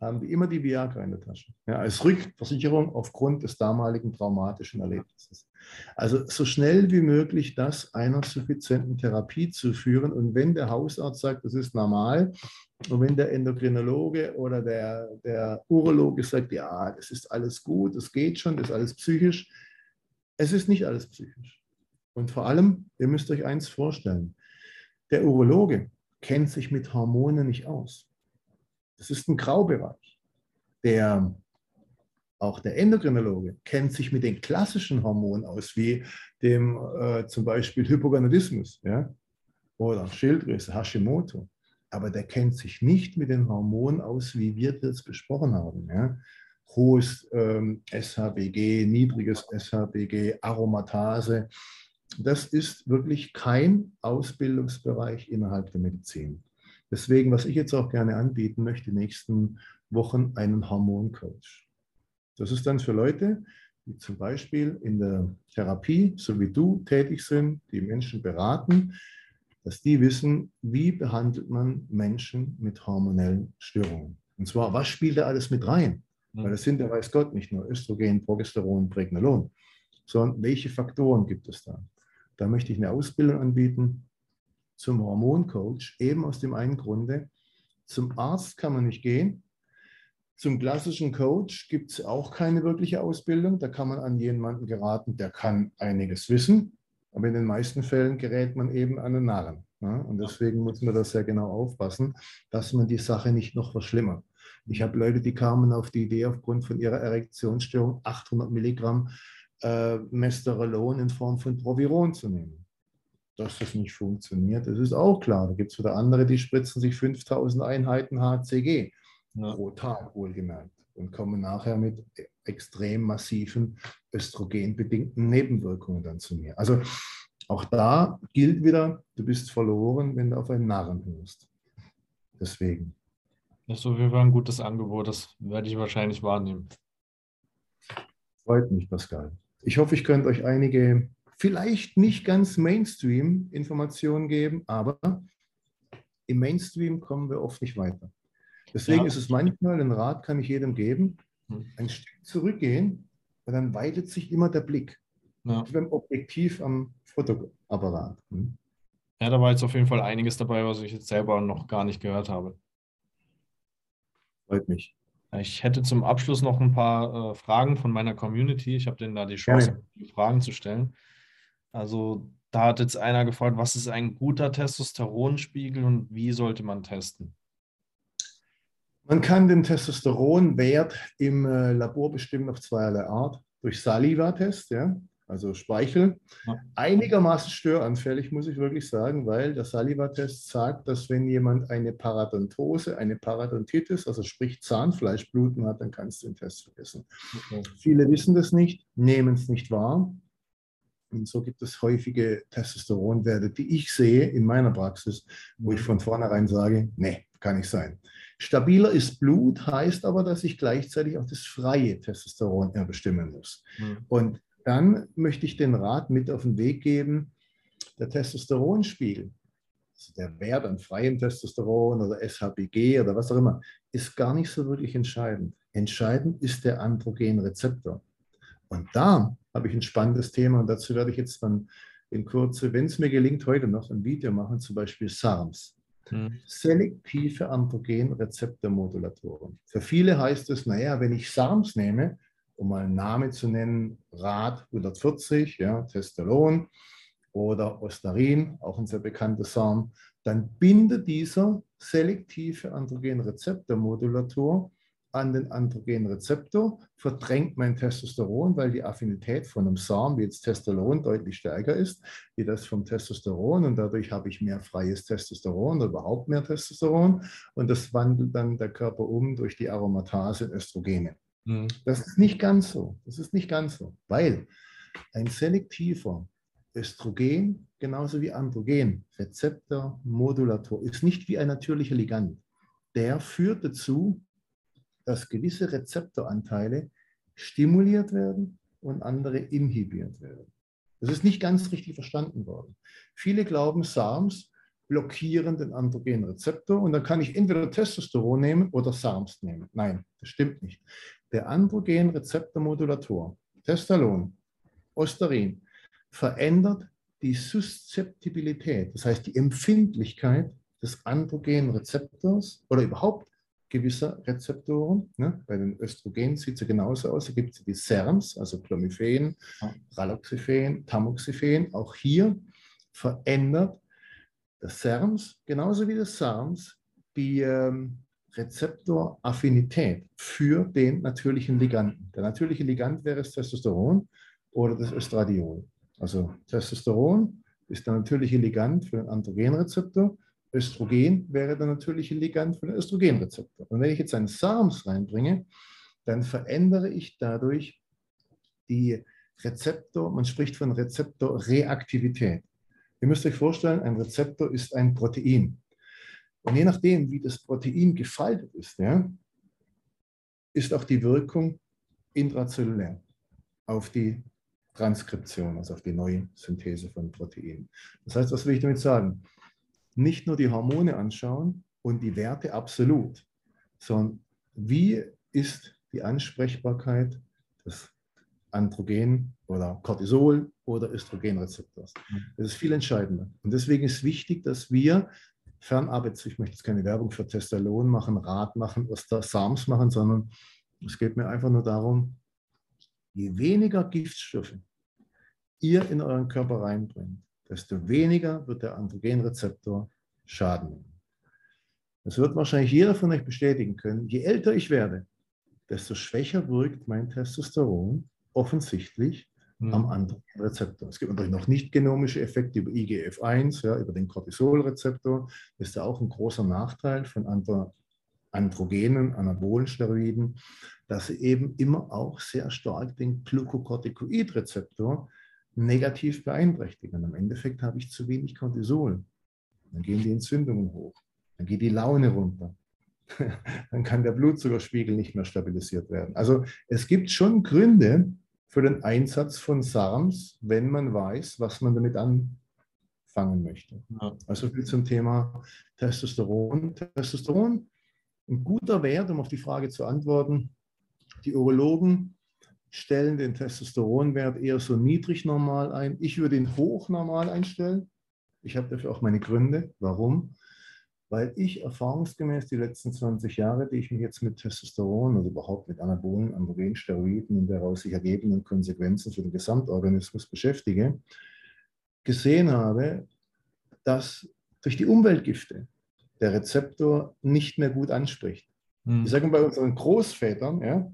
haben die immer die Viagra in der Tasche. Ja, als Rückversicherung aufgrund des damaligen traumatischen Erlebnisses. Also so schnell wie möglich das einer suffizienten Therapie zu führen. Und wenn der Hausarzt sagt, das ist normal, und wenn der Endokrinologe oder der, der Urologe sagt, ja, das ist alles gut, das geht schon, das ist alles psychisch, es ist nicht alles psychisch. Und vor allem, ihr müsst euch eins vorstellen, der Urologe kennt sich mit Hormonen nicht aus. Das ist ein Graubereich. Der, auch der Endokrinologe kennt sich mit den klassischen Hormonen aus, wie dem äh, zum Beispiel Hypogonadismus ja? oder Schilddrüse, Hashimoto. Aber der kennt sich nicht mit den Hormonen aus, wie wir das besprochen haben. Ja? Hohes ähm, SHBG, niedriges SHBG, Aromatase. Das ist wirklich kein Ausbildungsbereich innerhalb der Medizin. Deswegen, was ich jetzt auch gerne anbieten möchte, die nächsten Wochen einen Hormoncoach. Das ist dann für Leute, die zum Beispiel in der Therapie, so wie du, tätig sind, die Menschen beraten, dass die wissen, wie behandelt man Menschen mit hormonellen Störungen. Und zwar, was spielt da alles mit rein? Weil das sind ja, weiß Gott, nicht nur Östrogen, Progesteron, Pregnolon, sondern welche Faktoren gibt es da? Da möchte ich eine Ausbildung anbieten, zum Hormoncoach, eben aus dem einen Grunde, zum Arzt kann man nicht gehen. Zum klassischen Coach gibt es auch keine wirkliche Ausbildung. Da kann man an jemanden geraten, der kann einiges wissen. Aber in den meisten Fällen gerät man eben an den Narren. Ja? Und deswegen muss man das sehr genau aufpassen, dass man die Sache nicht noch verschlimmert. Ich habe Leute, die kamen auf die Idee, aufgrund von ihrer Erektionsstörung 800 Milligramm äh, Mesterolon in Form von Proviron zu nehmen dass das nicht funktioniert. Das ist auch klar. Da gibt es wieder andere, die spritzen sich 5000 Einheiten HCG ja. pro Tag, wohlgemerkt, und kommen nachher mit extrem massiven östrogenbedingten Nebenwirkungen dann zu mir. Also auch da gilt wieder, du bist verloren, wenn du auf einen Narren hörst. Deswegen. Das ist auf jeden Fall ein gutes Angebot, das werde ich wahrscheinlich wahrnehmen. Freut mich, Pascal. Ich hoffe, ich könnte euch einige vielleicht nicht ganz Mainstream-Informationen geben, aber im Mainstream kommen wir oft nicht weiter. Deswegen ja. ist es manchmal, ein Rat kann ich jedem geben, hm. ein Stück zurückgehen, weil dann weitet sich immer der Blick. Ja. Beim Objektiv am Fotoapparat. Hm. Ja, da war jetzt auf jeden Fall einiges dabei, was ich jetzt selber noch gar nicht gehört habe. Freut mich. Ich hätte zum Abschluss noch ein paar äh, Fragen von meiner Community. Ich habe denen da die Chance, ja. Fragen zu stellen. Also da hat jetzt einer gefragt, was ist ein guter Testosteronspiegel und wie sollte man testen? Man kann den Testosteronwert im äh, Labor bestimmen auf zweierlei Art. Durch Saliva-Test, ja, also Speichel. Einigermaßen störanfällig, muss ich wirklich sagen, weil der Saliva-Test sagt, dass wenn jemand eine Paradontose, eine Parodontitis, also sprich Zahnfleischbluten hat, dann kannst du den Test vergessen. Okay. Viele wissen das nicht, nehmen es nicht wahr und so gibt es häufige Testosteronwerte, die ich sehe in meiner Praxis, wo ich von vornherein sage, nee, kann nicht sein. Stabiler ist Blut, heißt aber, dass ich gleichzeitig auch das freie Testosteron bestimmen muss. Mhm. Und dann möchte ich den Rat mit auf den Weg geben, der Testosteronspiegel, also der Wert an freiem Testosteron oder SHBG oder was auch immer, ist gar nicht so wirklich entscheidend. Entscheidend ist der Androgenrezeptor. Und da habe ich ein spannendes Thema und dazu werde ich jetzt dann in Kürze, wenn es mir gelingt, heute noch ein Video machen, zum Beispiel SARMs. hm. selektive Androgenrezeptormodulatoren. Für viele heißt es, naja, wenn ich SARMs nehme, um mal einen Namen zu nennen, Rad 140, ja, Testosteron oder Ostarin, auch ein sehr bekannter SARM, dann bindet dieser selektive Androgenrezeptormodulator an den Androgenrezeptor, verdrängt mein Testosteron, weil die Affinität von einem Samen, wie jetzt Testosteron, deutlich stärker ist, wie das vom Testosteron. Und dadurch habe ich mehr freies Testosteron oder überhaupt mehr Testosteron. Und das wandelt dann der Körper um durch die Aromatase in Östrogene. Mhm. Das ist nicht ganz so. Das ist nicht ganz so, weil ein selektiver Östrogen genauso wie Androgen Rezeptor Modulator ist nicht wie ein natürlicher Ligand. Der führt dazu, dass gewisse Rezeptoranteile stimuliert werden und andere inhibiert werden. Das ist nicht ganz richtig verstanden worden. Viele glauben, SARMs blockieren den androgenen Rezeptor und dann kann ich entweder Testosteron nehmen oder SARMs nehmen. Nein, das stimmt nicht. Der androgen Rezeptormodulator, Testosteron, Osterin, verändert die Suszeptibilität, das heißt die Empfindlichkeit des androgenen Rezeptors oder überhaupt gewisser Rezeptoren. Ne? Bei den Östrogen sieht es genauso aus. Da gibt es die SERMs, also Clomiphen, Raloxiphen, Tamoxifen. Auch hier verändert das SERMs genauso wie das SARMs die ähm, Rezeptoraffinität für den natürlichen Liganden. Der natürliche Ligand wäre das Testosteron oder das Östradiol. Also Testosteron ist der natürliche Ligand für den Androgenrezeptor Östrogen wäre der natürliche Ligand für den Östrogenrezeptor. Und wenn ich jetzt einen SARMS reinbringe, dann verändere ich dadurch die Rezeptor, man spricht von Rezeptorreaktivität. Ihr müsst euch vorstellen, ein Rezeptor ist ein Protein. Und je nachdem, wie das Protein gefaltet ist, ja, ist auch die Wirkung intrazellulär auf die Transkription, also auf die neue Synthese von Proteinen. Das heißt, was will ich damit sagen? nicht nur die Hormone anschauen und die Werte absolut, sondern wie ist die Ansprechbarkeit des Androgen oder Cortisol oder Östrogenrezeptors. Das ist viel entscheidender. Und deswegen ist wichtig, dass wir fernab, ich möchte jetzt keine Werbung für Testosteron machen, Rad machen, SARMs machen, sondern es geht mir einfach nur darum, je weniger Giftstoffe ihr in euren Körper reinbringt, desto weniger wird der Androgenrezeptor Schaden nehmen. Das wird wahrscheinlich jeder von euch bestätigen können. Je älter ich werde, desto schwächer wirkt mein Testosteron offensichtlich mhm. am Androgenrezeptor. Es gibt natürlich noch nicht genomische Effekte über IGF-1, ja, über den Cortisolrezeptor. Das ist ja auch ein großer Nachteil von Androgenen, anabolen Steroiden, dass sie eben immer auch sehr stark den Glucocorticoid-Rezeptor negativ beeinträchtigen. Im Endeffekt habe ich zu wenig Cortisol. Dann gehen die Entzündungen hoch. Dann geht die Laune runter. Dann kann der Blutzuckerspiegel nicht mehr stabilisiert werden. Also es gibt schon Gründe für den Einsatz von SARMs, wenn man weiß, was man damit anfangen möchte. Also viel zum Thema Testosteron. Testosteron, ein guter Wert, um auf die Frage zu antworten. Die Urologen stellen den Testosteronwert eher so niedrig normal ein. Ich würde ihn hoch normal einstellen. Ich habe dafür auch meine Gründe. Warum? Weil ich erfahrungsgemäß die letzten 20 Jahre, die ich mich jetzt mit Testosteron oder überhaupt mit Anabolen, Androgen, Steroiden und daraus sich ergebenden Konsequenzen für den Gesamtorganismus beschäftige, gesehen habe, dass durch die Umweltgifte der Rezeptor nicht mehr gut anspricht. Hm. Ich sage mal, bei unseren Großvätern, ja,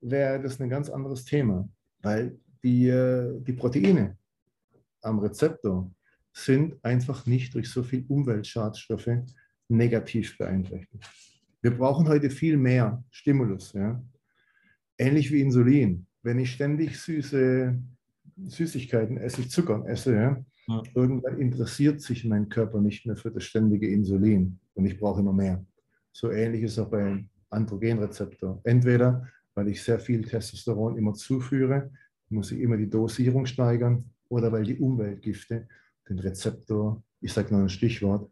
wäre das ein ganz anderes Thema, weil die, äh, die Proteine am Rezeptor sind einfach nicht durch so viel Umweltschadstoffe negativ beeinträchtigt. Wir brauchen heute viel mehr Stimulus. Ja? Ähnlich wie Insulin. Wenn ich ständig süße Süßigkeiten esse, Zucker esse, ja? Ja. irgendwann interessiert sich mein Körper nicht mehr für das ständige Insulin und ich brauche immer mehr. So ähnlich ist auch beim Androgenrezeptor. Entweder weil ich sehr viel Testosteron immer zuführe, muss ich immer die Dosierung steigern oder weil die Umweltgifte den Rezeptor, ich sage nur ein Stichwort,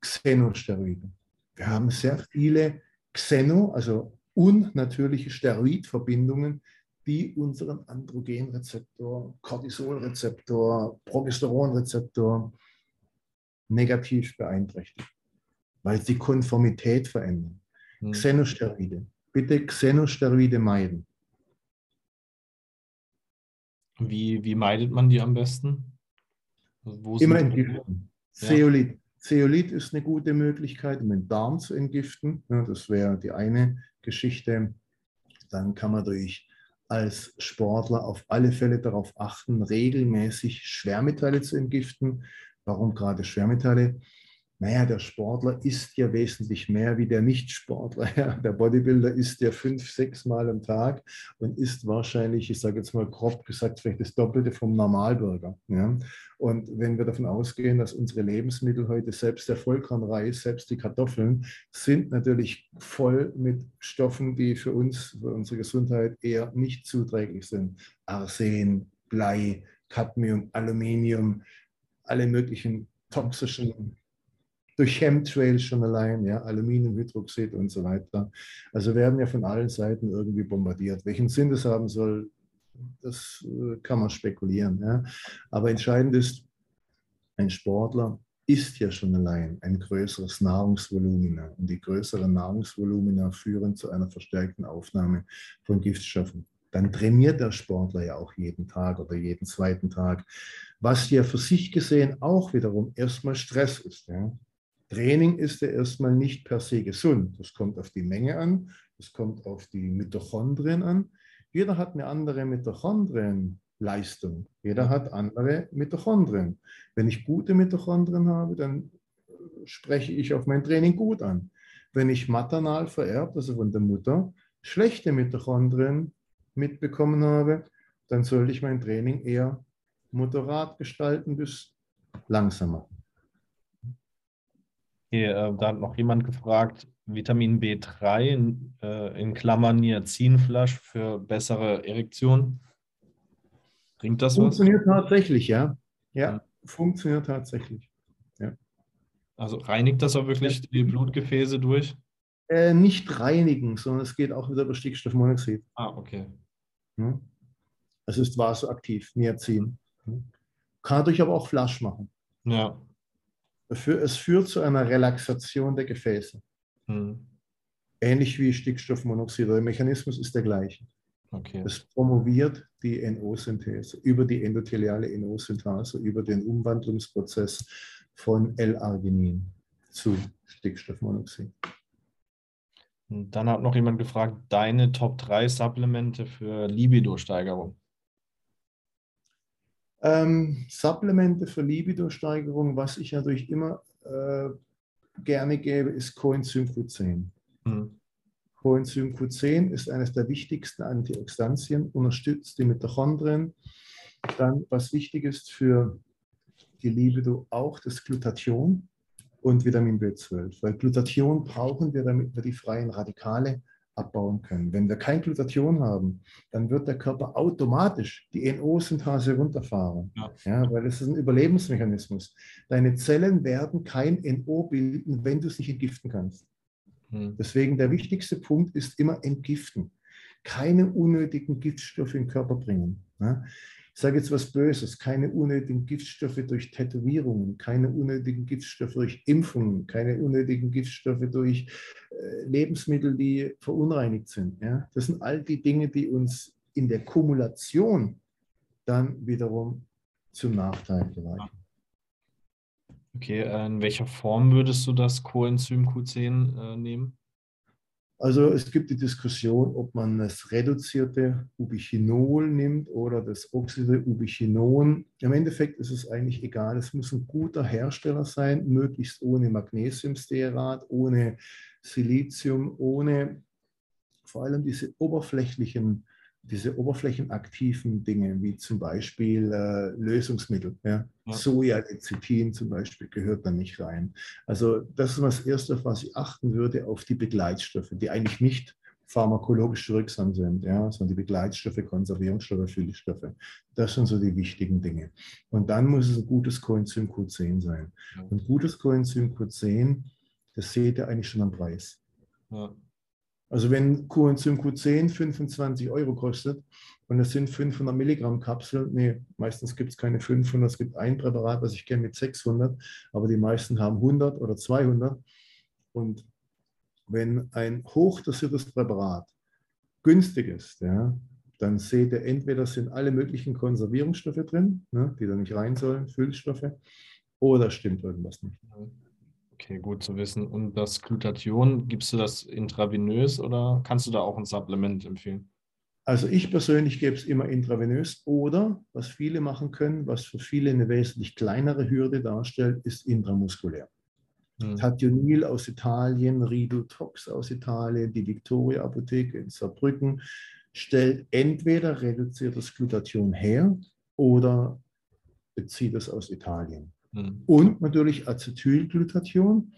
Xenosteroide. Wir haben sehr viele Xeno, also unnatürliche Steroidverbindungen, die unseren Androgenrezeptor, Cortisolrezeptor, Progesteronrezeptor negativ beeinträchtigen. weil sie Konformität verändern. Hm. Xenosteroide. Bitte Xenosteroide meiden. Wie, wie meidet man die am besten? Wo Immer entgiften. Ja. Zeolit. Zeolit ist eine gute Möglichkeit, um den Darm zu entgiften. Ja, das wäre die eine Geschichte. Dann kann man durch als Sportler auf alle Fälle darauf achten, regelmäßig Schwermetalle zu entgiften. Warum gerade Schwermetalle? Naja, der Sportler isst ja wesentlich mehr wie der Nicht-Sportler. Ja. Der Bodybuilder isst ja fünf, sechs Mal am Tag und isst wahrscheinlich, ich sage jetzt mal grob gesagt, vielleicht das Doppelte vom Normalbürger. Ja. Und wenn wir davon ausgehen, dass unsere Lebensmittel heute, selbst der Vollkornreis, selbst die Kartoffeln, sind natürlich voll mit Stoffen, die für uns, für unsere Gesundheit eher nicht zuträglich sind. Arsen, Blei, Cadmium, Aluminium, alle möglichen toxischen durch Chemtrails schon allein, ja, Aluminiumhydroxid und so weiter. Also werden ja von allen Seiten irgendwie bombardiert. Welchen Sinn das haben soll, das äh, kann man spekulieren. Ja. Aber entscheidend ist, ein Sportler ist ja schon allein ein größeres Nahrungsvolumina. Und die größeren Nahrungsvolumina führen zu einer verstärkten Aufnahme von Giftstoffen. Dann trainiert der Sportler ja auch jeden Tag oder jeden zweiten Tag, was ja für sich gesehen auch wiederum erstmal Stress ist. Ja. Training ist ja erstmal nicht per se gesund. Das kommt auf die Menge an, das kommt auf die Mitochondrien an. Jeder hat eine andere Mitochondrienleistung. Jeder hat andere Mitochondrien. Wenn ich gute Mitochondrien habe, dann spreche ich auf mein Training gut an. Wenn ich maternal vererbt, also von der Mutter, schlechte Mitochondrien mitbekommen habe, dann sollte ich mein Training eher moderat gestalten bis langsamer. Okay, äh, da hat noch jemand gefragt, Vitamin B3 in, äh, in Klammern Niacinflasch für bessere Erektion. Bringt das funktioniert was? tatsächlich, ja. Ja, funktioniert tatsächlich. Ja. Also reinigt das auch wirklich die Blutgefäße durch? Äh, nicht reinigen, sondern es geht auch wieder über Stickstoffmonoxid. Ah, okay. Ja. Es ist vasoaktiv, Niacin. Kann natürlich aber auch Flasch machen. Ja es führt zu einer Relaxation der Gefäße. Hm. Ähnlich wie Stickstoffmonoxid. Der Mechanismus ist der gleiche. Okay. Es promoviert die NO-Synthese über die endotheliale NO-Synthase, über den Umwandlungsprozess von L-Arginin zu Stickstoffmonoxid. Dann hat noch jemand gefragt, deine Top 3 Supplemente für Libido-Steigerung. Ähm, Supplemente für Libido-Steigerung, was ich natürlich immer äh, gerne gebe, ist Coenzym Q10. Mhm. Coenzym Q10 ist eines der wichtigsten Antioxidantien, unterstützt die Mitochondrien. Dann, was wichtig ist für die Libido, auch das Glutathion und Vitamin B12. Weil Glutathion brauchen wir, damit wir die freien Radikale abbauen können. Wenn wir kein Glutathion haben, dann wird der Körper automatisch die NO-Synthase runterfahren, ja. ja. weil es ist ein Überlebensmechanismus. Deine Zellen werden kein NO bilden, wenn du es nicht entgiften kannst. Hm. Deswegen der wichtigste Punkt ist immer entgiften. Keine unnötigen Giftstoffe in den Körper bringen. Ja. Ich sage jetzt was Böses, keine unnötigen Giftstoffe durch Tätowierungen, keine unnötigen Giftstoffe durch Impfungen, keine unnötigen Giftstoffe durch äh, Lebensmittel, die verunreinigt sind. Ja? Das sind all die Dinge, die uns in der Kumulation dann wiederum zum Nachteil gereichen. Okay, äh, in welcher Form würdest du das Coenzym Q10 äh, nehmen? Also es gibt die Diskussion, ob man das reduzierte Ubichinol nimmt oder das oxidierte Ubichinon. Im Endeffekt ist es eigentlich egal. Es muss ein guter Hersteller sein, möglichst ohne Magnesiumstearat, ohne Silizium, ohne vor allem diese oberflächlichen diese oberflächenaktiven Dinge, wie zum Beispiel äh, Lösungsmittel, ja? ja. Sojalecithin zum Beispiel gehört da nicht rein. Also das ist das Erste, auf was ich achten würde, auf die Begleitstoffe, die eigentlich nicht pharmakologisch wirksam sind, ja, sondern die Begleitstoffe, Konservierungsstoffe, Füllstoffe. Das sind so die wichtigen Dinge. Und dann muss es ein gutes Coenzym Q10 sein. Und gutes Coenzym Q10, das seht ihr eigentlich schon am Preis. Ja. Also wenn Coenzym Q10 25 Euro kostet und es sind 500 Milligramm Kapseln, nee, meistens gibt es keine 500, es gibt ein Präparat, was ich kenne mit 600, aber die meisten haben 100 oder 200, Und wenn ein hochdosiertes Präparat günstig ist, ja, dann seht ihr, entweder sind alle möglichen Konservierungsstoffe drin, ne, die da nicht rein sollen, Füllstoffe, oder stimmt irgendwas nicht. Okay, gut zu wissen. Und das Glutathion, gibst du das intravenös oder kannst du da auch ein Supplement empfehlen? Also ich persönlich gebe es immer intravenös oder was viele machen können, was für viele eine wesentlich kleinere Hürde darstellt, ist intramuskulär. Hm. Tationil aus Italien, Ridotox aus Italien, die Victoria Apotheke in Saarbrücken stellt entweder reduziertes Glutathion her oder bezieht es aus Italien. Hm. Und natürlich Acetylglutathion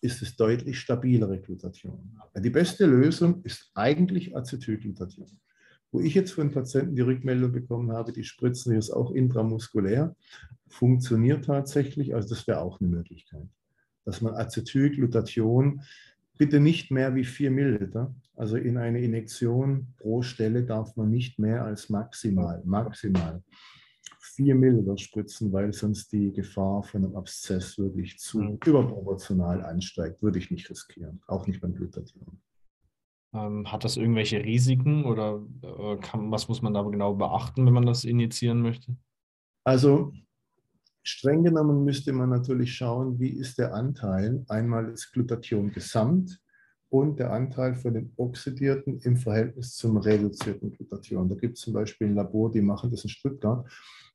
ist es deutlich stabilere Glutathion. Die beste Lösung ist eigentlich Acetylglutathion. Wo ich jetzt von Patienten die Rückmeldung bekommen habe, die spritzen jetzt auch intramuskulär, funktioniert tatsächlich, also das wäre auch eine Möglichkeit, dass man Acetylglutathion bitte nicht mehr wie 4 Milliliter, also in eine Injektion pro Stelle darf man nicht mehr als maximal, maximal 4 Milliliter spritzen, weil sonst die Gefahr von einem Abszess wirklich zu mhm. überproportional ansteigt. Würde ich nicht riskieren, auch nicht beim Glutathion. Ähm, hat das irgendwelche Risiken oder äh, kann, was muss man da genau beachten, wenn man das injizieren möchte? Also streng genommen müsste man natürlich schauen, wie ist der Anteil einmal des Glutathion gesamt und der Anteil von den oxidierten im Verhältnis zum reduzierten Glutathion. Da gibt es zum Beispiel ein Labor, die machen das in Stuttgart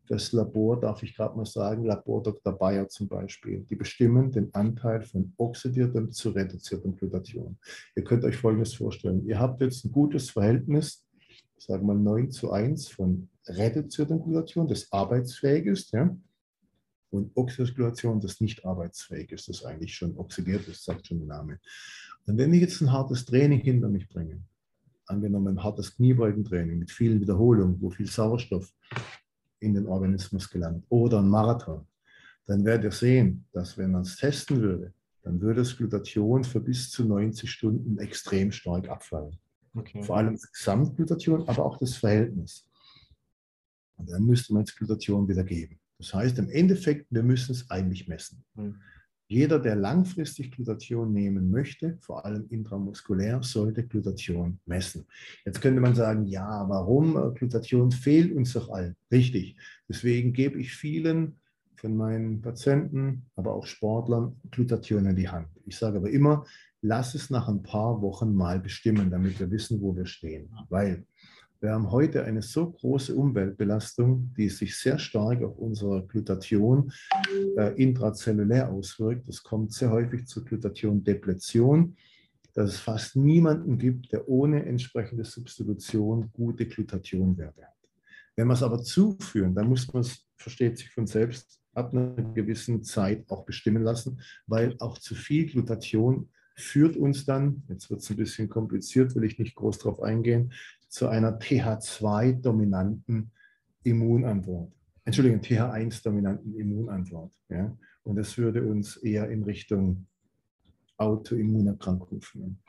das Labor, darf ich gerade mal sagen, Labor Dr. Bayer zum Beispiel, die bestimmen den Anteil von oxidiertem zu reduziertem Glutathion. Ihr könnt euch Folgendes vorstellen. Ihr habt jetzt ein gutes Verhältnis, sagen wir mal 9 zu 1 von reduziertem Glutathion, das arbeitsfähig ist, ja, und Glutathion, das nicht arbeitsfähig ist, das eigentlich schon oxidiert ist, sagt schon der Name. Und wenn ich jetzt ein hartes Training hinter mich bringe, angenommen ein hartes Kniebeugentraining mit vielen Wiederholungen, wo viel Sauerstoff in den Organismus gelangt oder ein Marathon, dann werdet ihr sehen, dass wenn man es testen würde, dann würde das Glutathion für bis zu 90 Stunden extrem stark abfallen. Okay. Vor allem das Gesamtglutathion, aber auch das Verhältnis. Und dann müsste man das Glutathion wieder geben. Das heißt, im Endeffekt, wir müssen es eigentlich messen. Mhm. Jeder, der langfristig Glutathion nehmen möchte, vor allem intramuskulär, sollte Glutathion messen. Jetzt könnte man sagen, ja, warum? Glutathion fehlt uns doch allen. Richtig. Deswegen gebe ich vielen von meinen Patienten, aber auch Sportlern Glutathion in die Hand. Ich sage aber immer, lass es nach ein paar Wochen mal bestimmen, damit wir wissen, wo wir stehen. Weil wir haben heute eine so große Umweltbelastung, die sich sehr stark auf unsere Glutathion äh, intrazellulär auswirkt. Es kommt sehr häufig zur Glutathion-Depletion, dass es fast niemanden gibt, der ohne entsprechende Substitution gute Glutathionwerte hat. Wenn wir es aber zuführen, dann muss man es, versteht sich von selbst, ab einer gewissen Zeit auch bestimmen lassen, weil auch zu viel Glutathion führt uns dann, jetzt wird es ein bisschen kompliziert, will ich nicht groß darauf eingehen, zu einer TH2-dominanten Immunantwort. Entschuldigung, TH1-dominanten Immunantwort. Ja? Und das würde uns eher in Richtung Autoimmunerkrankung führen.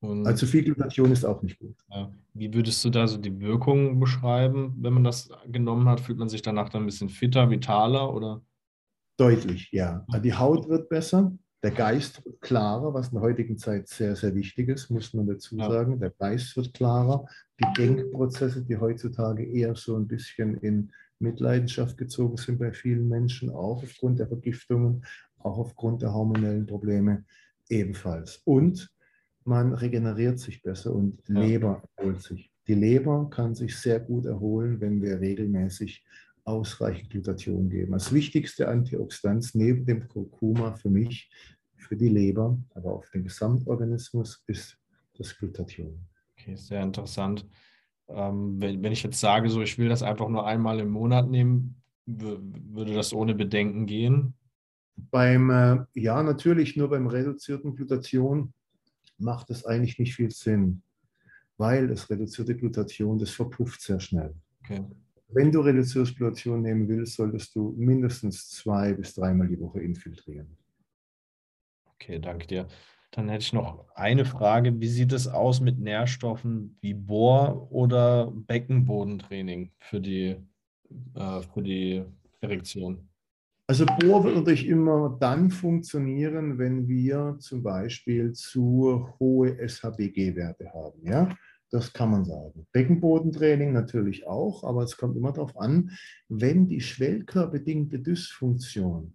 Und also viel Glutation ist auch nicht gut. Ja. Wie würdest du da so die Wirkung beschreiben, wenn man das genommen hat? Fühlt man sich danach dann ein bisschen fitter, vitaler oder? Deutlich, ja. Die Haut wird besser, der Geist wird klarer, was in der heutigen Zeit sehr, sehr wichtig ist, muss man dazu sagen. Der Geist wird klarer. Die Denkprozesse, die heutzutage eher so ein bisschen in Mitleidenschaft gezogen sind bei vielen Menschen, auch aufgrund der Vergiftungen, auch aufgrund der hormonellen Probleme ebenfalls. Und man regeneriert sich besser und die Leber erholt sich. Die Leber kann sich sehr gut erholen, wenn wir regelmäßig ausreichend Glutathion geben. Das wichtigste Antioxidant neben dem Kurkuma für mich, für die Leber, aber auch für den Gesamtorganismus ist das Glutathion. Okay, sehr interessant. Ähm, wenn, wenn ich jetzt sage, so ich will das einfach nur einmal im Monat nehmen, würde das ohne Bedenken gehen? Beim, äh, ja, natürlich nur beim reduzierten Glutathion macht es eigentlich nicht viel Sinn, weil das reduzierte Glutathion, das verpufft sehr schnell. Okay. Wenn du Reduzierspluration nehmen willst, solltest du mindestens zwei bis dreimal die Woche infiltrieren. Okay, danke dir. Dann hätte ich noch eine Frage. Wie sieht es aus mit Nährstoffen wie Bohr- oder Beckenbodentraining für die, äh, für die Erektion? Also Bohr wird natürlich immer dann funktionieren, wenn wir zum Beispiel zu hohe SHBG-Werte haben. Ja? Das kann man sagen. Beckenbodentraining natürlich auch, aber es kommt immer darauf an, wenn die schwellkörperbedingte Dysfunktion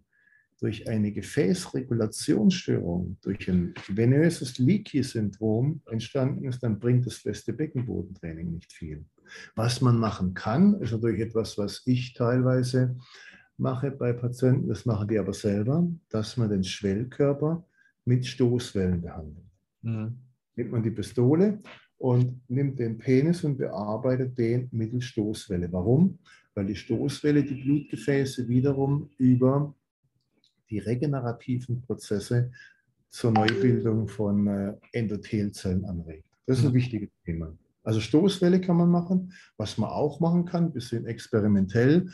durch eine Gefäßregulationsstörung, durch ein venöses Leaky-Syndrom entstanden ist, dann bringt das feste Beckenbodentraining nicht viel. Was man machen kann, ist natürlich etwas, was ich teilweise mache bei Patienten, das machen die aber selber, dass man den Schwellkörper mit Stoßwellen behandelt. Mhm. Nimmt man die Pistole und nimmt den Penis und bearbeitet den mittels Stoßwelle. Warum? Weil die Stoßwelle die Blutgefäße wiederum über die regenerativen Prozesse zur Neubildung von äh, Endothelzellen anregt. Das ist ein mhm. wichtiges Thema. Also Stoßwelle kann man machen. Was man auch machen kann, ein bisschen experimentell,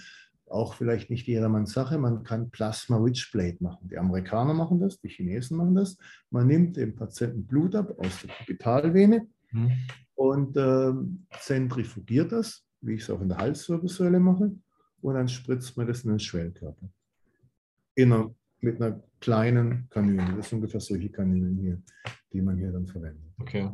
auch vielleicht nicht jedermanns Sache, man kann Plasma Rich Blade machen. Die Amerikaner machen das, die Chinesen machen das. Man nimmt dem Patienten Blut ab aus der Kubitalvene mhm. und äh, zentrifugiert das, wie ich es auch in der Halswirbelsäule mache, und dann spritzt man das in den Schwellkörper. In einer, mit einer kleinen Kanüle. Das sind ungefähr solche Kanülen hier, die man hier dann verwendet. Okay.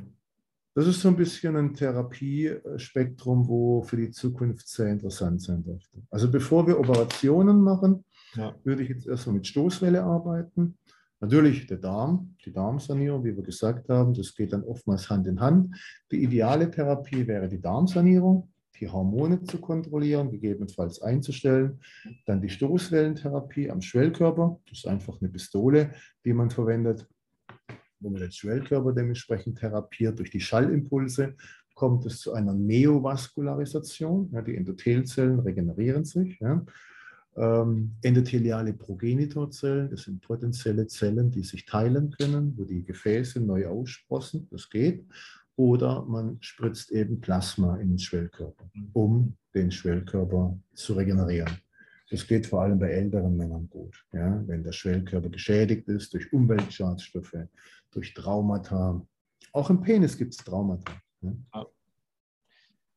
Das ist so ein bisschen ein Therapiespektrum, wo für die Zukunft sehr interessant sein dürfte. Also bevor wir Operationen machen, ja. würde ich jetzt erstmal mit Stoßwelle arbeiten. Natürlich der Darm, die Darmsanierung, wie wir gesagt haben, das geht dann oftmals Hand in Hand. Die ideale Therapie wäre die Darmsanierung, die Hormone zu kontrollieren, gegebenenfalls einzustellen. Dann die Stoßwellentherapie am Schwellkörper, das ist einfach eine Pistole, die man verwendet wo man den Schwellkörper dementsprechend therapiert. Durch die Schallimpulse kommt es zu einer Neovaskularisation. Ja, die Endothelzellen regenerieren sich. Ja. Ähm, endotheliale Progenitorzellen, das sind potenzielle Zellen, die sich teilen können, wo die Gefäße neu aussprossen. Das geht. Oder man spritzt eben Plasma in den Schwellkörper, um den Schwellkörper zu regenerieren. Das geht vor allem bei älteren Männern gut. Ja? Wenn der Schwellkörper geschädigt ist durch Umweltschadstoffe, durch Traumata. Auch im Penis gibt es Traumata. Ne?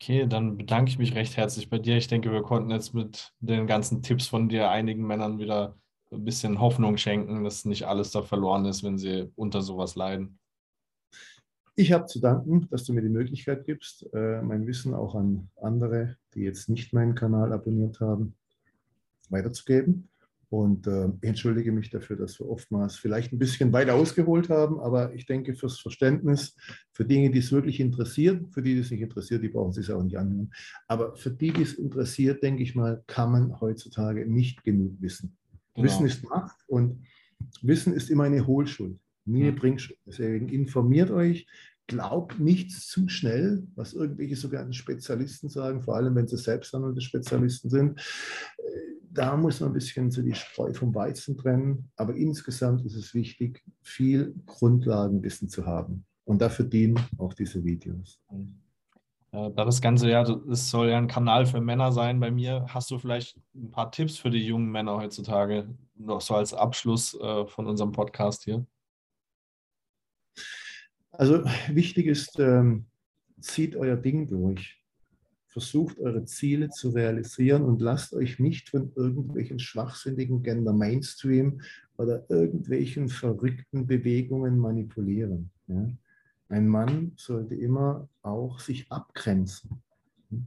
Okay, dann bedanke ich mich recht herzlich bei dir. Ich denke, wir konnten jetzt mit den ganzen Tipps von dir einigen Männern wieder ein bisschen Hoffnung schenken, dass nicht alles da verloren ist, wenn sie unter sowas leiden. Ich habe zu danken, dass du mir die Möglichkeit gibst, äh, mein Wissen auch an andere, die jetzt nicht meinen Kanal abonniert haben, weiterzugeben. Und äh, entschuldige mich dafür, dass wir oftmals vielleicht ein bisschen weiter ausgeholt haben, aber ich denke fürs Verständnis, für Dinge, die es wirklich interessiert, für die, die es nicht interessiert, die brauchen sich auch nicht anhören. Aber für die, die es interessiert, denke ich mal, kann man heutzutage nicht genug wissen. Genau. Wissen ist Macht und Wissen ist immer eine Hohlschuld, nie eine Bringschuld. Deswegen informiert euch, glaubt nichts zu schnell, was irgendwelche sogenannten Spezialisten sagen, vor allem wenn sie selbsthandelnde Spezialisten sind da muss man ein bisschen so die Spreu vom Weizen trennen. Aber insgesamt ist es wichtig, viel Grundlagenwissen zu haben. Und dafür dienen auch diese Videos. Da das Ganze ja, es soll ja ein Kanal für Männer sein bei mir. Hast du vielleicht ein paar Tipps für die jungen Männer heutzutage, noch so als Abschluss äh, von unserem Podcast hier? Also wichtig ist, ähm, zieht euer Ding durch versucht eure Ziele zu realisieren und lasst euch nicht von irgendwelchen schwachsinnigen Gender Mainstream oder irgendwelchen verrückten Bewegungen manipulieren. Ja? Ein Mann sollte immer auch sich abgrenzen,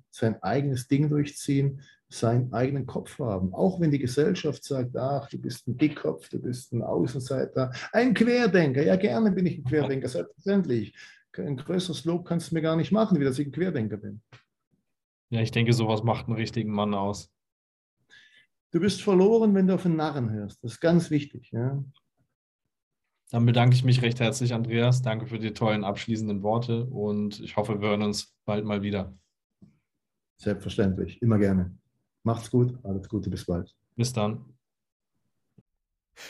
sein eigenes Ding durchziehen, seinen eigenen Kopf haben. Auch wenn die Gesellschaft sagt, ach, du bist ein Dickkopf, du bist ein Außenseiter, ein Querdenker. Ja, gerne bin ich ein Querdenker, selbstverständlich. Ein größeres Lob kannst du mir gar nicht machen, wie dass ich ein Querdenker bin. Ja, ich denke, sowas macht einen richtigen Mann aus. Du bist verloren, wenn du auf den Narren hörst. Das ist ganz wichtig. Ja? Dann bedanke ich mich recht herzlich, Andreas. Danke für die tollen abschließenden Worte und ich hoffe, wir hören uns bald mal wieder. Selbstverständlich, immer gerne. Macht's gut, alles Gute, bis bald. Bis dann.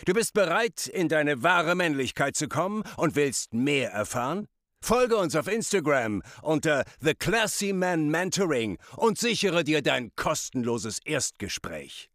Du bist bereit, in deine wahre Männlichkeit zu kommen und willst mehr erfahren? Folge uns auf Instagram unter The Classy Man Mentoring und sichere dir dein kostenloses Erstgespräch.